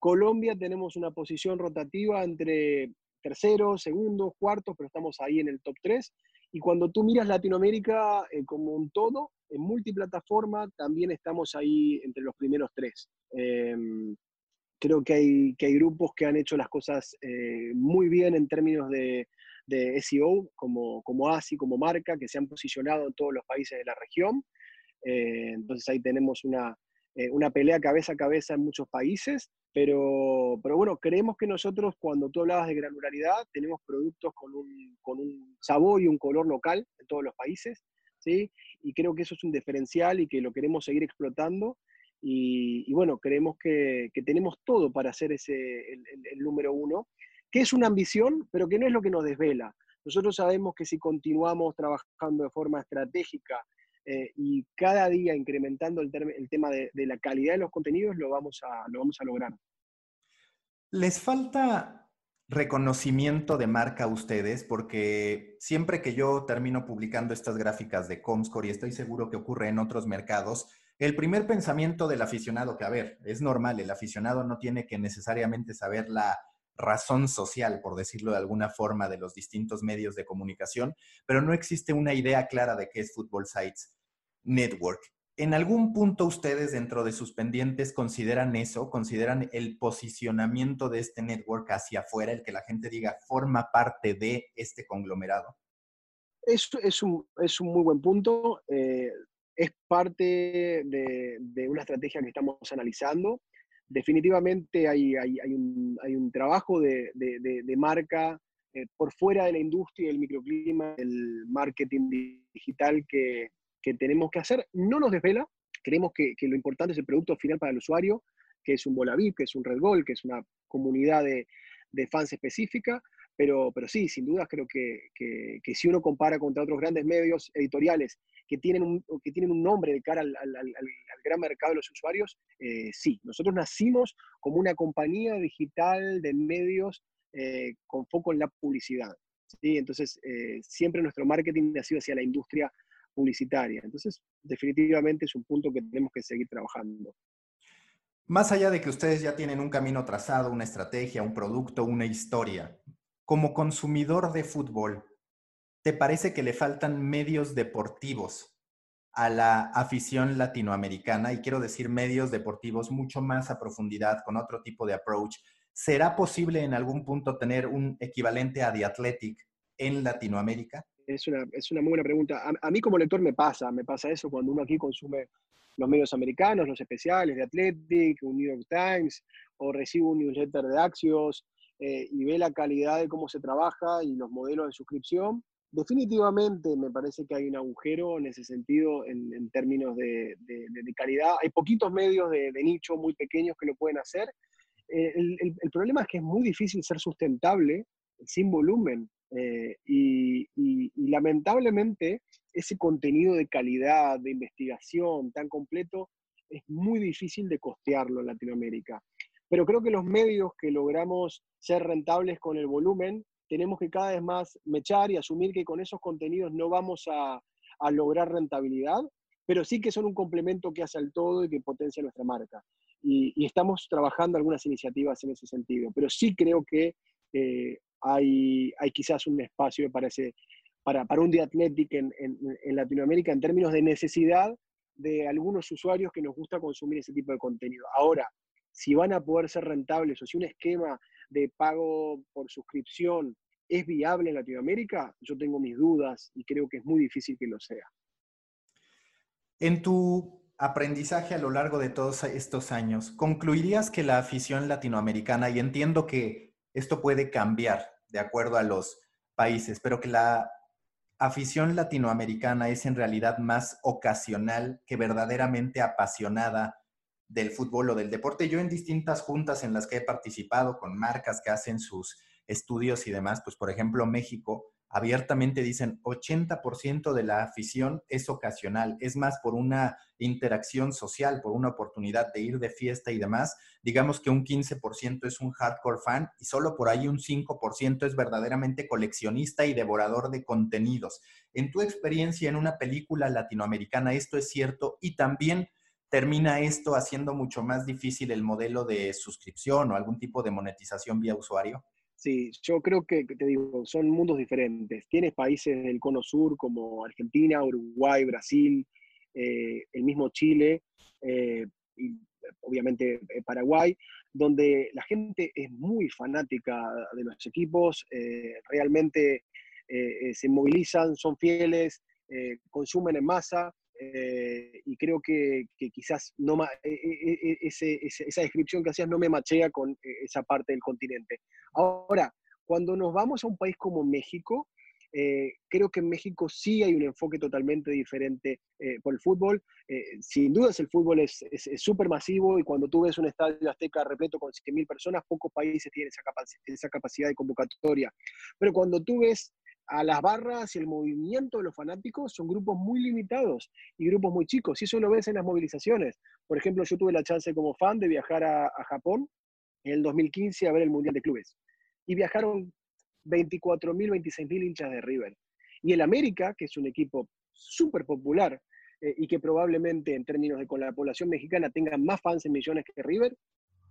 Colombia tenemos una posición rotativa entre terceros, segundos, cuartos, pero estamos ahí en el top 3. Y cuando tú miras Latinoamérica eh, como un todo, en multiplataforma, también estamos ahí entre los primeros tres. Em, Creo que hay, que hay grupos que han hecho las cosas eh, muy bien en términos de, SEO, como, como ASI, como marca, que se han posicionado en todos los países de la región. Eh, entonces ahí tenemos una, eh, una pelea cabeza a cabeza en muchos países, pero, pero bueno, creemos que nosotros cuando tú hablabas de granularidad, tenemos productos con un, con un sabor y un color local en todos los países, ¿sí? Y creo que eso es un diferencial y que lo queremos seguir explotando y, bueno, creemos que, tenemos todo para ser ese, el, número uno, que es una ambición, pero que no es lo que nos desvela. Nosotros sabemos que si continuamos trabajando de forma estratégica eh, y cada día incrementando el, el tema de, la calidad de los contenidos, lo vamos, a, lo vamos a lograr. ¿Les falta reconocimiento de marca a ustedes? Porque siempre que yo termino publicando estas gráficas de Comscore, y estoy seguro que ocurre en otros mercados, el primer pensamiento del aficionado, que a ver, es normal, el aficionado no tiene que necesariamente saber la razón social, por decirlo de alguna forma, de los distintos medios de comunicación, pero no existe una idea clara de qué es Football Sites Network. ¿En algún punto ustedes dentro de sus pendientes consideran eso? ¿Consideran el posicionamiento de este network hacia afuera, el que la gente diga forma parte de este conglomerado? Es, es, un, es un muy buen punto. Eh, es parte de, una estrategia que estamos analizando. Definitivamente hay, un, trabajo de, marca eh, por fuera de la industria, del microclima, del marketing digital que, tenemos que hacer. No nos desvela, creemos que, lo importante es el producto final para el usuario, que es un Bolavip, que es un Red Gold, que es una comunidad de, fans específica, Pero, pero sí, sin dudas creo que, que, si uno compara contra otros grandes medios editoriales que tienen un, que tienen un nombre de cara al, al, gran mercado de los usuarios, eh, sí, nosotros nacimos como una compañía digital de medios eh, con foco en la publicidad. ¿sí? Entonces, eh, siempre nuestro marketing ha sido hacia la industria publicitaria. Entonces, definitivamente es un punto que tenemos que seguir trabajando. Más allá de que ustedes ya tienen un camino trazado, una estrategia, un producto, una historia, como consumidor de fútbol, ¿te parece que le faltan medios deportivos a la afición latinoamericana? Y quiero decir medios deportivos mucho más a profundidad, con otro tipo de approach. ¿Será posible en algún punto tener un equivalente a The Athletic en Latinoamérica? Es una, es una muy buena pregunta. A, mí como lector me pasa, me pasa eso cuando uno aquí consume los medios americanos, los especiales de Athletic, un New York Times, o recibo un newsletter de Axios eh, y ve la calidad de cómo se trabaja y los modelos de suscripción. Definitivamente me parece que hay un agujero en ese sentido en, términos de, calidad. Hay poquitos medios de, nicho muy pequeños que lo pueden hacer. Eh, el, problema es que es muy difícil ser sustentable sin volumen. Eh, y, lamentablemente ese contenido de calidad, de investigación tan completo, es muy difícil de costearlo en Latinoamérica. Pero creo que los medios que logramos ser rentables con el volumen, tenemos que cada vez más mechar y asumir que con esos contenidos no vamos a, lograr rentabilidad, pero sí que son un complemento que hace al todo y que potencia nuestra marca. Y, estamos trabajando algunas iniciativas en ese sentido, pero sí creo que eh, hay, hay quizás un espacio para, para, para un Diathletic en, en, en, Latinoamérica en términos de necesidad de algunos usuarios que nos gusta consumir ese tipo de contenido. Ahora, si van a poder ser rentables o si un esquema de pago por suscripción es viable en Latinoamérica, yo tengo mis dudas y creo que es muy difícil que lo sea. En tu aprendizaje a lo largo de todos estos años, ¿concluirías que la afición latinoamericana, y entiendo que esto puede cambiar de acuerdo a los países, pero que la afición latinoamericana es en realidad más ocasional que verdaderamente apasionada del fútbol o del deporte. Yo en distintas juntas en las que he participado con marcas que hacen sus estudios y demás, pues por ejemplo México, abiertamente dicen 80% de la afición es ocasional, es más por una interacción social, por una oportunidad de ir de fiesta y demás. Digamos que un 15% es un hardcore fan y solo por ahí un 5% es verdaderamente coleccionista y devorador de contenidos. En tu experiencia en una película latinoamericana, ¿esto es cierto? Y también termina esto haciendo mucho más difícil el modelo de suscripción o algún tipo de monetización vía usuario? Sí, yo creo que, te digo, son mundos diferentes. Tienes países del cono sur como Argentina, Uruguay, Brasil, eh, el mismo Chile eh, y obviamente eh, Paraguay, donde la gente es muy fanática de los equipos, realmente se movilizan, son fieles, consumen en masa eh, y creo que, quizás no e, e, e, esa descripción que hacías no me machea con eh, esa parte del continente. Ahora, cuando nos vamos a un país como México, eh, creo que en México sí hay un enfoque totalmente diferente por el fútbol. sin dudas el fútbol es súper masivo y cuando tú ves un estadio azteca repleto con 100.000 personas, pocos países tienen esa, esa capacidad de convocatoria. Pero cuando tú ves a las barras y el movimiento de los fanáticos son grupos muy limitados y grupos muy chicos. Y eso lo ves en las movilizaciones. Por ejemplo, yo tuve la chance como fan de viajar a, Japón en el 2015 a ver el Mundial de Clubes. Y viajaron 24.000, 26.000 hinchas de River. Y el América, que es un equipo súper popular eh, y que probablemente en términos de con la población mexicana tenga más fans en millones que River,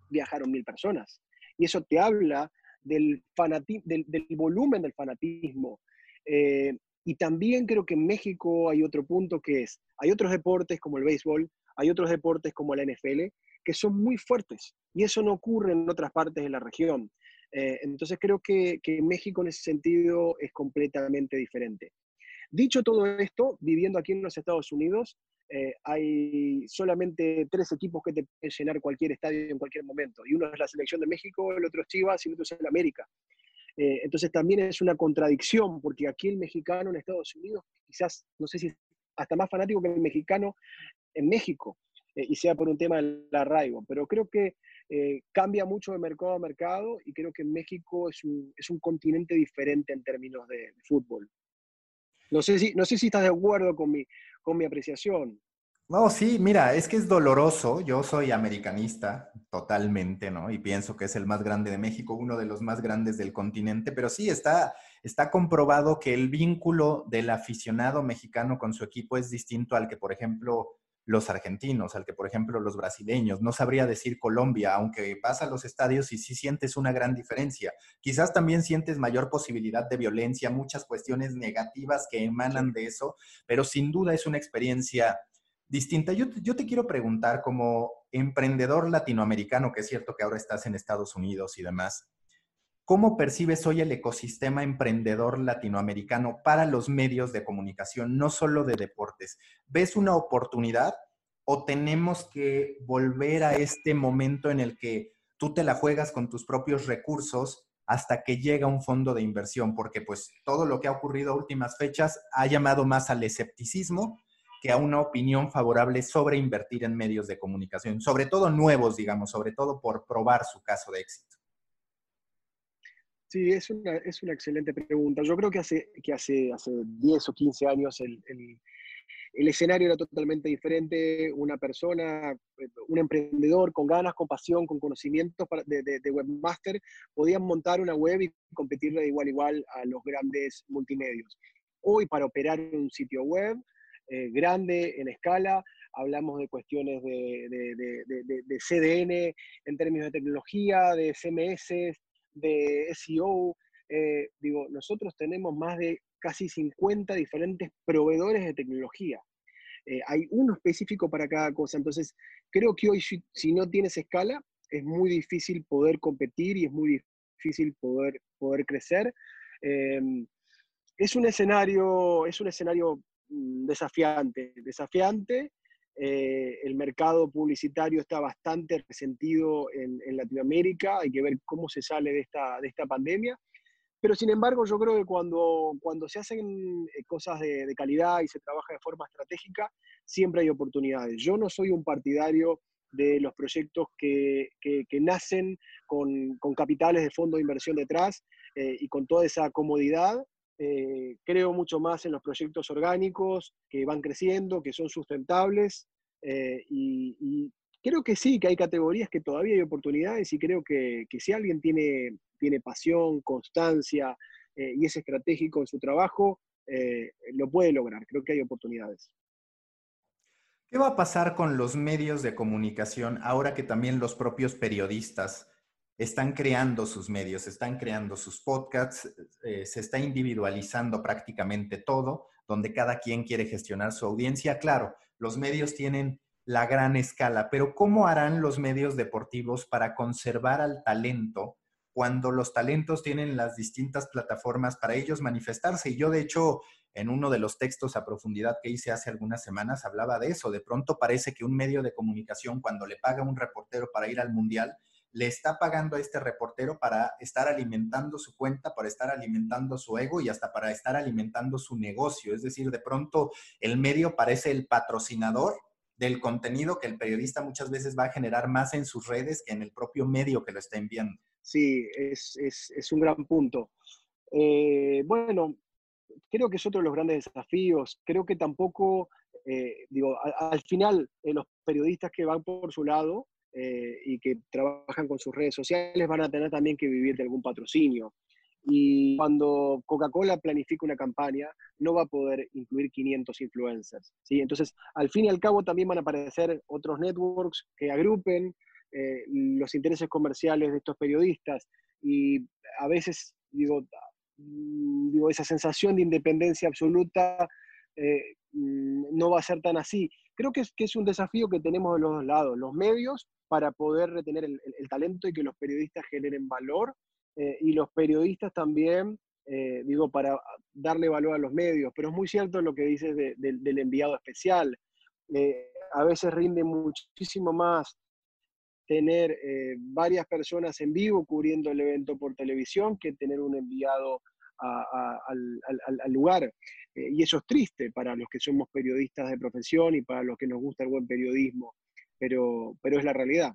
viajaron mil personas. Y eso te habla del, del, volumen del fanatismo. Eh, y también creo que en México hay otro punto que es, hay otros deportes como el béisbol, hay otros deportes como la NFL, que son muy fuertes. Y eso no ocurre en otras partes de la región. Eh, entonces creo que, que México en ese sentido es completamente diferente. Dicho todo esto, viviendo aquí en los Estados Unidos, eh, hay solamente tres equipos que te pueden llenar cualquier estadio en cualquier momento. Y uno es la selección de México, el otro es Chivas y el otro es el América. Eh, entonces también es una contradicción, porque aquí el mexicano en Estados Unidos, quizás, no sé si hasta más fanático que el mexicano en México. y sea por un tema del arraigo. Pero creo que cambia mucho de mercado a mercado y creo que México es un, es un continente diferente en términos de, fútbol. No sé, si, no sé si estás de acuerdo con mi, con mi apreciación. No, sí, mira, es que es doloroso. Yo soy americanista totalmente, ¿no? Y pienso que es el más grande de México, uno de los más grandes del continente, pero sí está, está comprobado que el vínculo del aficionado mexicano con su equipo es distinto al que, por ejemplo, los argentinos, al que, por ejemplo, los brasileños. No sabría decir Colombia, aunque vas a los estadios y sí sientes una gran diferencia. Quizás también sientes mayor posibilidad de violencia, muchas cuestiones negativas que emanan de eso, pero sin duda es una experiencia distinta. Yo, yo, te quiero preguntar, como emprendedor latinoamericano, que es cierto que ahora estás en Estados Unidos y demás, ¿cómo percibes hoy el ecosistema emprendedor latinoamericano para los medios de comunicación, no solo de deportes? ¿Ves una oportunidad o tenemos que volver a este momento en el que tú te la juegas con tus propios recursos hasta que llega un fondo de inversión? Porque pues todo lo que ha ocurrido a últimas fechas ha llamado más al escepticismo que a una opinión favorable sobre invertir en medios de comunicación, sobre todo nuevos, digamos, sobre todo por probar su caso de éxito. Sí, es una, es una excelente pregunta. Yo creo que hace, que hace, hace 10 o 15 años el, el, escenario era totalmente diferente. Una persona, un emprendedor con ganas, con pasión, con conocimientos de, de, de, webmaster, podían montar una web y competir de igual a igual a los grandes multimedios. Hoy, para operar un sitio web, eh, grande en escala, hablamos de cuestiones de, CDN en términos de tecnología, de CMS, de SEO. Eh, digo, nosotros tenemos más de casi 50 diferentes proveedores de tecnología. Eh, hay uno específico para cada cosa. Entonces, creo que hoy si, no tienes escala, es muy difícil poder competir y es muy difícil poder, poder crecer. es un escenario, es un escenario desafiante, desafiante. Eh, el mercado publicitario está bastante resentido en, Latinoamérica, hay que ver cómo se sale de esta, de esta pandemia. Pero sin embargo, yo creo que cuando, cuando se hacen eh, cosas de, calidad y se trabaja de forma estratégica, siempre hay oportunidades. Yo no soy un partidario de los proyectos que, que, nacen con, con, capitales de fondo de inversión detrás eh, y con toda esa comodidad, eh, creo mucho más en los proyectos orgánicos que van creciendo, que son sustentables eh, y, creo que sí, que hay categorías que todavía hay oportunidades y creo que, si alguien tiene, tiene pasión, constancia eh, y es estratégico en su trabajo, lo puede lograr. Creo que hay oportunidades. ¿Qué va a pasar con los medios de comunicación ahora que también los propios periodistas están creando sus medios, están creando sus podcasts, eh, se está individualizando prácticamente todo, donde cada quien quiere gestionar su audiencia. Claro, los medios tienen la gran escala, pero ¿cómo harán los medios deportivos para conservar al talento cuando los talentos tienen las distintas plataformas para ellos manifestarse? Y yo, de hecho, en uno de los textos a profundidad que hice hace algunas semanas, hablaba de eso. De pronto parece que un medio de comunicación, cuando le paga a un reportero para ir al mundial, le está pagando a este reportero para estar alimentando su cuenta, para estar alimentando su ego y hasta para estar alimentando su negocio. Es decir, de pronto el medio parece el patrocinador del contenido que el periodista muchas veces va a generar más en sus redes que en el propio medio que lo está enviando. Sí, es, un gran punto. Eh, bueno, creo que es otro de los grandes desafíos. Creo que tampoco, eh, digo, al, final eh, los periodistas que van por su lado eh, y que trabajan con sus redes sociales van a tener también que vivir de algún patrocinio. Y cuando Coca-Cola planifica una campaña, no va a poder incluir 500 influencers. ¿sí? Entonces, al fin y al cabo, también van a aparecer otros networks que agrupen eh, los intereses comerciales de estos periodistas. Y a veces, digo, mm, digo esa sensación de independencia absoluta eh, mm, no va a ser tan así. Creo que es, un desafío que tenemos de los dos lados. Los medios para poder retener el, talento y que los periodistas generen valor, eh, y los periodistas también, eh, digo, para darle valor a los medios. Pero es muy cierto lo que dices del enviado especial. Eh, a veces rinde muchísimo más tener varias personas en vivo cubriendo el evento por televisión que tener un enviado al, lugar. y eso es triste para los que somos periodistas de profesión y para los que nos gusta el buen periodismo. pero, pero es la realidad.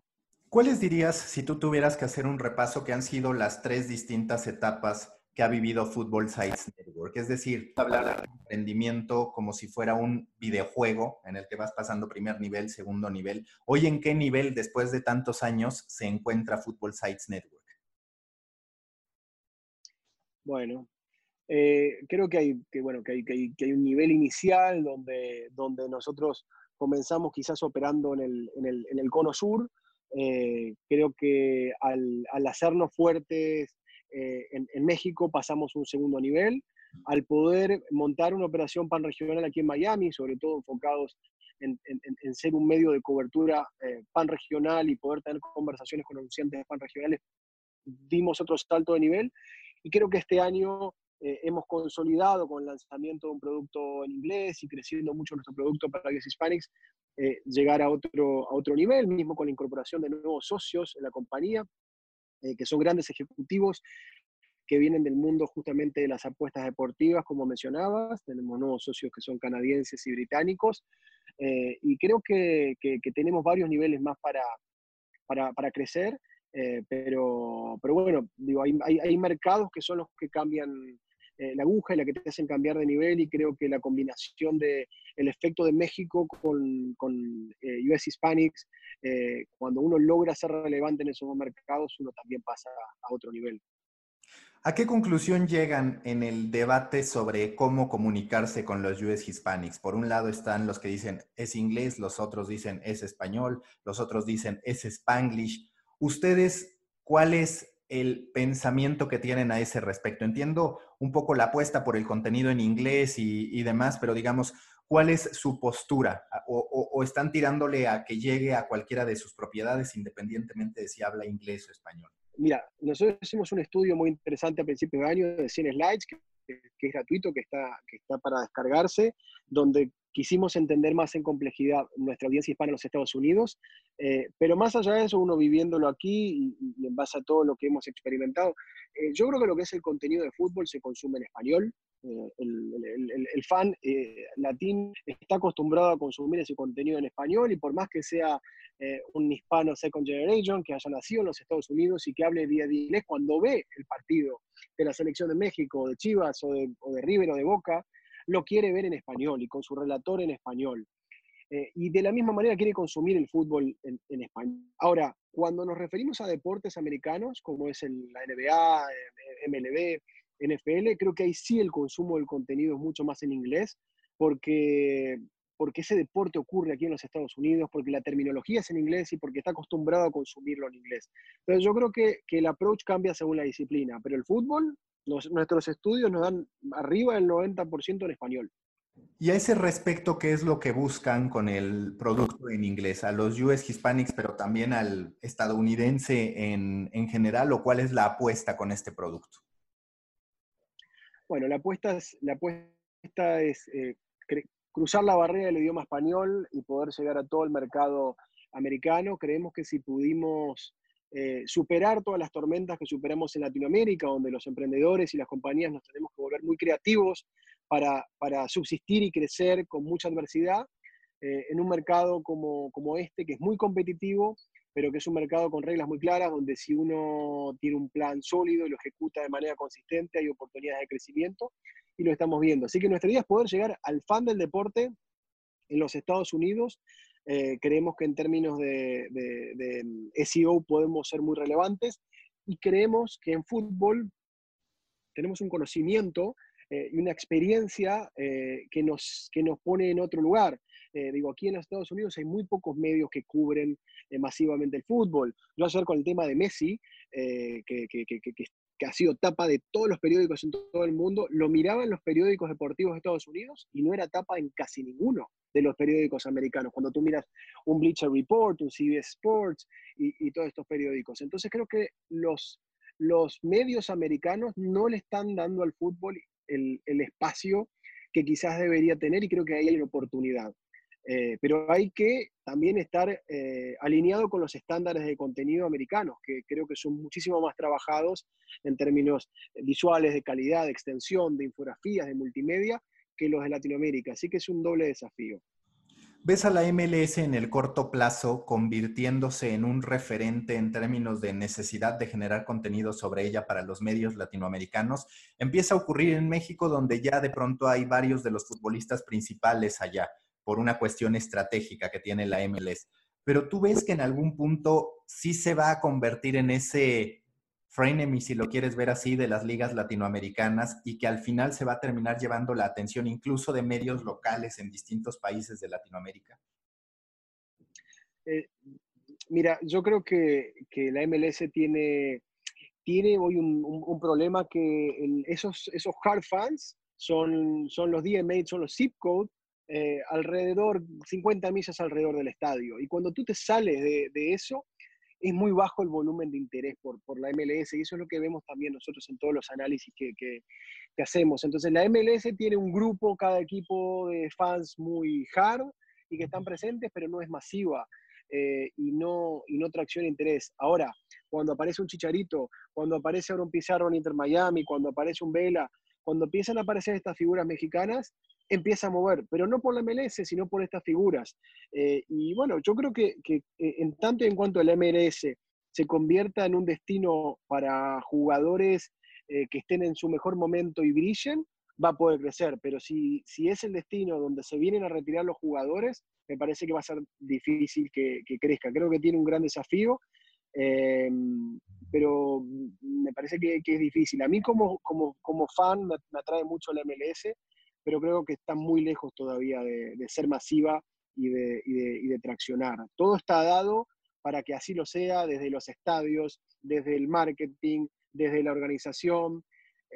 ¿Cuáles dirías, si tú tuvieras que hacer un repaso, que han sido las tres distintas etapas que ha vivido Football Sites Network. Es decir, hablar de emprendimiento como si fuera un videojuego en el que vas pasando primer nivel, segundo nivel. Hoy, ¿en qué nivel, después de tantos años, se encuentra Football Sites Network? Bueno, eh, creo que hay, que, bueno, que hay, que hay, un nivel inicial donde, donde nosotros comenzamos quizás operando en el, en el, en el cono sur. Eh, creo que al, al hacernos fuertes eh, en, México pasamos un segundo nivel, al poder montar una operación pan-regional aquí en Miami, sobre todo enfocados en, ser un medio de cobertura eh, pan-regional y poder tener conversaciones con anunciantes pan-regionales, dimos otro salto de nivel. Y creo que este año eh, hemos consolidado con el lanzamiento de un producto en inglés y creciendo mucho nuestro producto para los Hispanics, llegar a otro, a otro nivel, mismo con la incorporación de nuevos socios en la compañía. Eh, que son grandes ejecutivos que vienen del mundo justamente de las apuestas deportivas, como mencionabas. Tenemos nuevos socios que son canadienses y británicos. Eh, y creo que, que, tenemos varios niveles más para, para, para crecer. Eh, pero, pero bueno, digo, hay, hay, hay, mercados que son los que cambian eh, la aguja y la que te hacen cambiar de nivel y creo que la combinación de el efecto de México con, con eh, US Hispanics, eh, cuando uno logra ser relevante en esos mercados, uno también pasa a otro nivel. ¿A qué conclusión llegan en el debate sobre cómo comunicarse con los US Hispanics? Por un lado están los que dicen es inglés, los otros dicen es español, los otros dicen es spanglish. ¿Ustedes cuál es el pensamiento que tienen a ese respecto. Entiendo un poco la apuesta por el contenido en inglés y, demás, pero digamos, ¿cuál es su postura? O, están tirándole a que llegue a cualquiera de sus propiedades independientemente de si habla inglés o español? Mira, nosotros hicimos un estudio muy interesante a principios de año de 100 slides, es gratuito, que está, que está para descargarse, donde quisimos entender más en complejidad nuestra audiencia hispana en los Estados Unidos, eh, pero más allá de eso, uno viviéndolo aquí y, en base a todo lo que hemos experimentado, eh, yo creo que lo que es el contenido de fútbol se consume en español. Eh, el, fan latín está acostumbrado a consumir ese contenido en español y por más que sea un hispano second generation que haya nacido en los Estados Unidos y que hable día a día cuando ve el partido de la selección de México, de Chivas o de, River o de Boca, lo quiere ver en español y con su relator en español. Eh, y de la misma manera quiere consumir el fútbol en, español. Ahora, cuando nos referimos a deportes americanos, como es la NBA, eh, MLB, NFL, creo que ahí sí el consumo del contenido es mucho más en inglés, porque, porque ese deporte ocurre aquí en los Estados Unidos, porque la terminología es en inglés y porque está acostumbrado a consumirlo en inglés. Entonces yo creo que, que el approach cambia según la disciplina, pero el fútbol nuestros estudios nos dan arriba del 90% en español. Y a ese respecto, ¿qué es lo que buscan con el producto en inglés? ¿A los US Hispanics, pero también al estadounidense en, general? ¿O cuál es la apuesta con este producto? Bueno, la apuesta es, la apuesta es eh, cruzar la barrera del idioma español y poder llegar a todo el mercado americano. Creemos que si pudimos eh, superar todas las tormentas que superamos en Latinoamérica, donde los emprendedores y las compañías nos tenemos que volver muy creativos para, subsistir y crecer con mucha adversidad, eh, en un mercado como, como este, que es muy competitivo, pero que es un mercado con reglas muy claras, donde si uno tiene un plan sólido y lo ejecuta de manera consistente, hay oportunidades de crecimiento y lo estamos viendo. Así que nuestra idea es poder llegar al fan del deporte en los Estados Unidos eh, creemos que en términos de, SEO podemos ser muy relevantes y creemos que en fútbol tenemos un conocimiento eh, y una experiencia eh, que, nos, que nos pone en otro lugar. Digo, aquí en los Estados Unidos hay muy pocos medios que cubren masivamente el fútbol. Yo ayer con el tema de Messi, que, que, ha sido tapa de todos los periódicos en todo el mundo, lo miraba en los periódicos deportivos de Estados Unidos y no era tapa en casi ninguno de los periódicos americanos. Cuando tú miras un Bleacher Report, un CBS Sports y, todos estos periódicos. Entonces creo que los, medios americanos no le están dando al fútbol el espacio que quizás debería tener y creo que ahí hay una oportunidad. Eh, pero hay que también estar eh, alineado con los estándares de contenido americanos, que creo que son muchísimo más trabajados en términos visuales, de calidad, de extensión, de infografías, de multimedia, que los de Latinoamérica. Así que es un doble desafío. ves a la MLS en el corto plazo convirtiéndose en un referente en términos de necesidad de generar contenido sobre ella para los medios latinoamericanos. Empieza a ocurrir en México, donde ya de pronto hay varios de los futbolistas principales allá por una cuestión estratégica que tiene la MLS. Pero tú ves que en algún punto sí se va a convertir en ese frenemy, si lo quieres ver así, de las ligas latinoamericanas y que al final se va a terminar llevando la atención incluso de medios locales en distintos países de Latinoamérica? Eh, mira, yo creo que, la MLS tiene, tiene hoy un, problema que esos, esos hard fans son, son los DMA, son los zip code eh, alrededor, 50 millas alrededor del estadio. Y cuando tú te sales de, eso, es muy bajo el volumen de interés por, por, la MLS y eso es lo que vemos también nosotros en todos los análisis que, que, hacemos. Entonces la MLS tiene un grupo, cada equipo de fans muy hard y que están presentes, pero no es masiva eh, y, no, y no tracciona interés. Ahora, cuando aparece un Chicharito, cuando aparece ahora un Pizarro en Inter Miami, cuando aparece un Vela, cuando empiezan a aparecer estas figuras mexicanas, empieza a mover, pero no por la MLS, sino por estas figuras. Eh, y bueno, yo creo que, que, eh, en tanto en cuanto el MLS se convierta en un destino para jugadores eh, que estén en su mejor momento y brillen, va a poder crecer. Pero si, si es el destino donde se vienen a retirar los jugadores, me parece que va a ser difícil que, crezca. Creo que tiene un gran desafío, pero me parece que, es difícil. A mí como, como, como fan me atrae mucho la MLS pero creo que está muy lejos todavía de, ser masiva y de, traccionar. Todo está dado para que así lo sea desde los estadios, desde el marketing, desde la organización,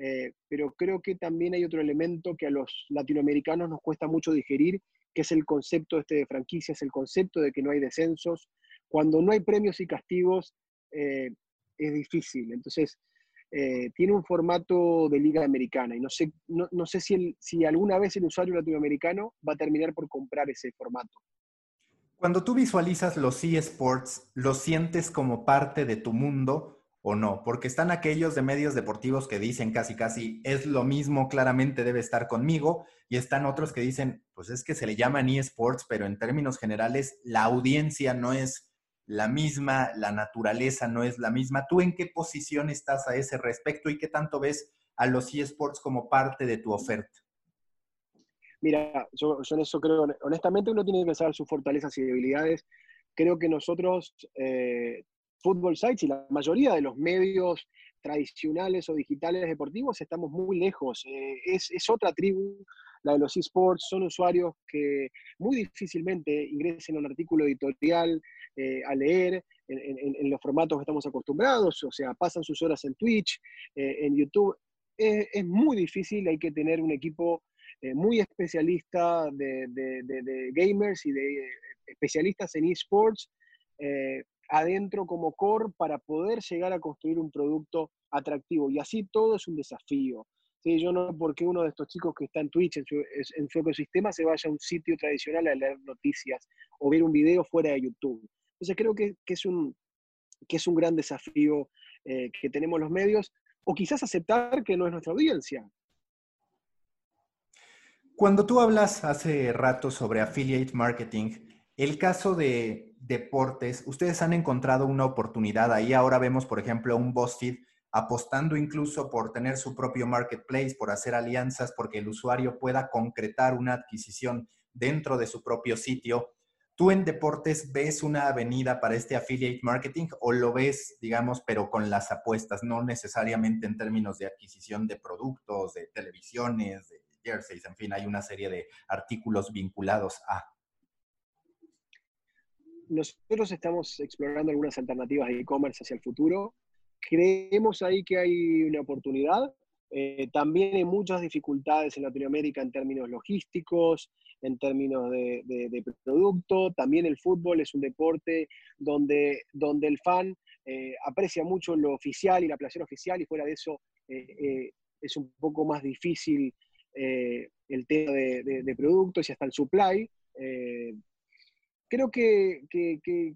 eh, pero creo que también hay otro elemento que a los latinoamericanos nos cuesta mucho digerir, que es el concepto este de franquicias, el concepto de que no hay descensos. Cuando no hay premios y castigos, eh, es difícil. Entonces, eh, tiene un formato de liga americana y no sé, no, no sé si, si alguna vez el usuario latinoamericano va a terminar por comprar ese formato. Cuando tú visualizas los eSports, ¿lo sientes como parte de tu mundo o no? Porque están aquellos de medios deportivos que dicen casi casi es lo mismo, claramente debe estar conmigo, y están otros que dicen, pues es que se le llaman eSports, pero en términos generales la audiencia no es la misma, la naturaleza no es la misma. ¿Tú en qué posición estás a ese respecto y qué tanto ves a los eSports como parte de tu oferta? Mira, yo, en eso creo, honestamente uno tiene que saber sus fortalezas y debilidades. Creo que nosotros, eh, Football Sites y la mayoría de los medios tradicionales o digitales deportivos, estamos muy lejos. Eh, es, es, otra tribu, la de los esports, son usuarios que muy difícilmente ingresen a un artículo editorial, eh, a leer en, los formatos que estamos acostumbrados, o sea, pasan sus horas en Twitch, eh, en YouTube. Es, muy difícil, hay que tener un equipo eh, muy especialista de, de, gamers y de especialistas en esports adentro como core para poder llegar a construir un producto atractivo. Y así todo es un desafío. ¿Sí? Yo no porque uno de estos chicos que está en Twitch, en su, ecosistema, se vaya a un sitio tradicional a leer noticias o ver un video fuera de YouTube. Entonces creo que, es, un, que es un gran desafío eh, que tenemos los medios, o quizás aceptar que no es nuestra audiencia. Cuando tú hablas hace rato sobre affiliate marketing, el caso de deportes, ustedes han encontrado una oportunidad ahí. Ahora vemos, por ejemplo, un BuzzFeed apostando incluso por tener su propio marketplace, por hacer alianzas, porque el usuario pueda concretar una adquisición dentro de su propio sitio. ¿Tú en deportes ves una avenida para este affiliate marketing o lo ves, digamos, pero con las apuestas, no necesariamente en términos de adquisición de productos, de televisiones, de jerseys, en fin, hay una serie de artículos vinculados a? Nosotros estamos explorando algunas alternativas de e-commerce hacia el futuro. Creemos ahí que hay una oportunidad. Eh, también hay muchas dificultades en Latinoamérica en términos logísticos, en términos de, producto. También el fútbol es un deporte donde, donde el fan eh, aprecia mucho lo oficial y la playera oficial y fuera de eso eh, es un poco más difícil el tema de, productos y hasta el supply creo que,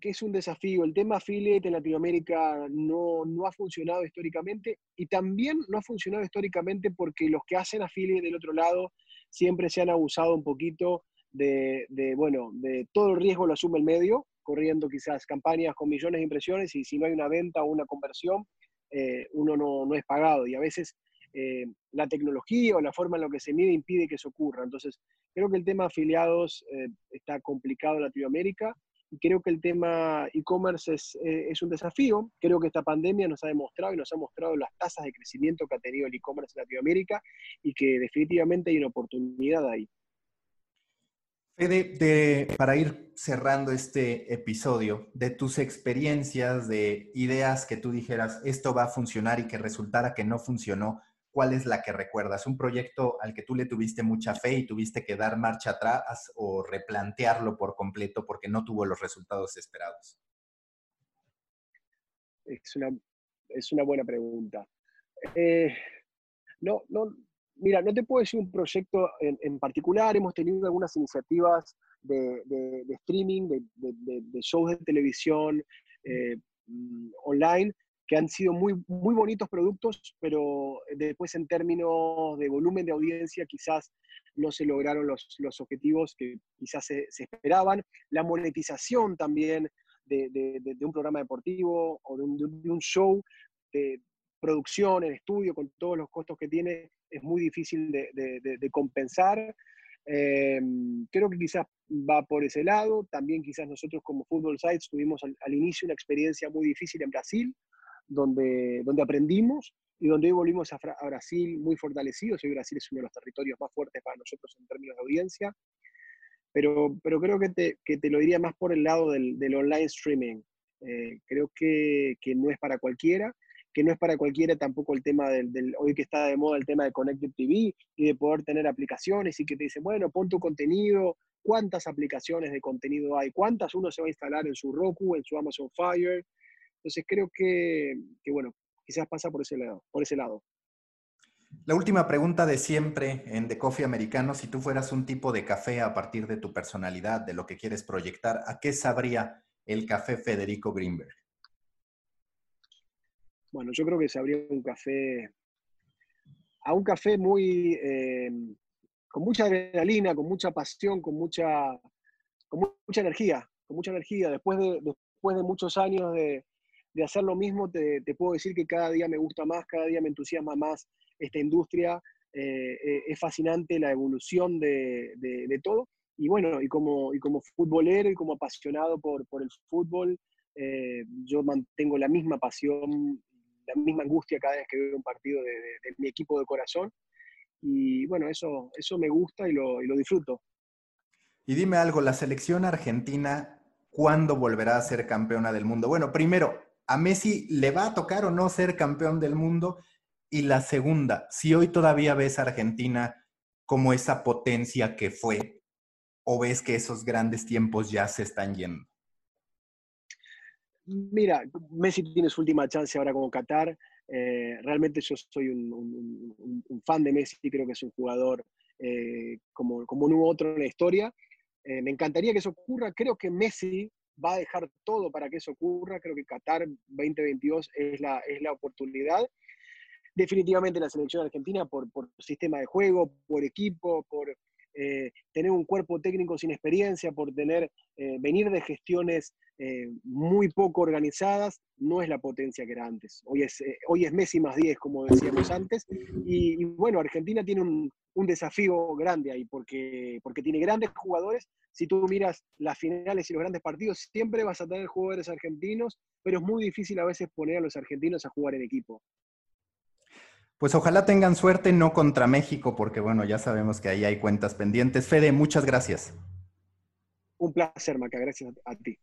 es un desafío. El tema affiliate en Latinoamérica no, ha funcionado históricamente y también no ha funcionado históricamente porque los que hacen affiliate del otro lado siempre se han abusado un poquito de, bueno, de todo el riesgo lo asume el medio, corriendo quizás campañas con millones de impresiones y si no hay una venta o una conversión, eh, uno no, no, es pagado. Y a veces eh, la tecnología o la forma en la que se mide impide que eso ocurra. Entonces, creo que el tema afiliados eh, está complicado en Latinoamérica y creo que el tema e-commerce eh, es, un desafío. Creo que esta pandemia nos ha demostrado y nos ha mostrado las tasas de crecimiento que ha tenido el e-commerce en Latinoamérica y que definitivamente hay una oportunidad ahí. Fede, para ir cerrando este episodio, de tus experiencias, de ideas que tú dijeras, esto va a funcionar y que resultara que no funcionó, ¿cuál es la que recuerdas? ¿Un proyecto al que tú le tuviste mucha fe y tuviste que dar marcha atrás o replantearlo por completo porque no tuvo los resultados esperados? Es una, es una buena pregunta. Eh, no, no, mira, no te puedo decir un proyecto en, particular. Hemos tenido algunas iniciativas de, streaming, de, shows de televisión eh, mm, online que han sido muy, muy bonitos productos, pero después en términos de volumen de audiencia quizás no se lograron los, los objetivos que quizás se, esperaban. La monetización también de, de, un programa deportivo o de un, show de producción en estudio con todos los costos que tiene es muy difícil de, compensar. Eh, creo que quizás va por ese lado. También quizás nosotros como Football Sites tuvimos al, inicio una experiencia muy difícil en Brasil, donde, donde aprendimos y donde hoy volvimos a, Brasil muy fortalecidos. Hoy Brasil es uno de los territorios más fuertes para nosotros en términos de audiencia. Pero, pero creo que te, que te lo diría más por el lado del, del online streaming. Eh, creo que, que, no es para cualquiera, que no es para cualquiera tampoco el tema del, del, hoy que está de moda el tema de Connected TV y de poder tener aplicaciones y que te dicen, bueno, pon tu contenido, cuántas aplicaciones de contenido hay, cuántas uno se va a instalar en su Roku, en su Amazon Fire, entonces creo que, bueno, quizás pasa por ese lado. Por ese lado. La última pregunta de siempre en The Coffee Americano, si tú fueras un tipo de café a partir de tu personalidad, de lo que quieres proyectar, ¿a qué sabría el café Federico Greenberg? Bueno, yo creo que sabría un café, a un café muy, eh, con mucha adrenalina, con mucha pasión, con mucha, con mucha energía, con mucha energía. Después de, después de muchos años de, de hacer lo mismo, te, puedo decir que cada día me gusta más, cada día me entusiasma más esta industria. Eh, eh, es fascinante la evolución de, todo. Y bueno, y como, y como futbolero y como apasionado por, por el fútbol, eh, yo mantengo la misma pasión, la misma angustia cada vez que veo un partido de, mi equipo de corazón. Y bueno, eso, eso me gusta y lo, y lo disfruto. Y dime algo, la selección argentina, ¿cuándo volverá a ser campeona del mundo? Bueno, primero, a Messi le va a tocar o no ser campeón del mundo. Y la segunda, si hoy todavía ves a Argentina como esa potencia que fue, o ves que esos grandes tiempos ya se están yendo. Mira, Messi tiene su última chance ahora como Qatar. Eh, realmente yo soy un, fan de Messi, creo que es un jugador eh, como, como un otro en la historia. Eh, me encantaría que eso ocurra. Creo que Messi va a dejar todo para que eso ocurra. Creo que Qatar 2022 es la, es la oportunidad. Definitivamente la selección argentina por, por sistema de juego, por equipo, por eh, tener un cuerpo técnico sin experiencia, por tener, eh, venir de gestiones eh, muy poco organizadas, no es la potencia que era antes. Hoy es, hoy es Messi más 10, como decíamos antes. Y, bueno, Argentina tiene un, un, desafío grande ahí, porque, porque tiene grandes jugadores. Si tú miras las finales y los grandes partidos, siempre vas a tener jugadores argentinos, pero es muy difícil a veces poner a los argentinos a jugar en equipo. Pues ojalá tengan suerte, no contra México, porque bueno, ya sabemos que ahí hay cuentas pendientes. Fede, muchas gracias. Un placer, Maca, gracias a ti.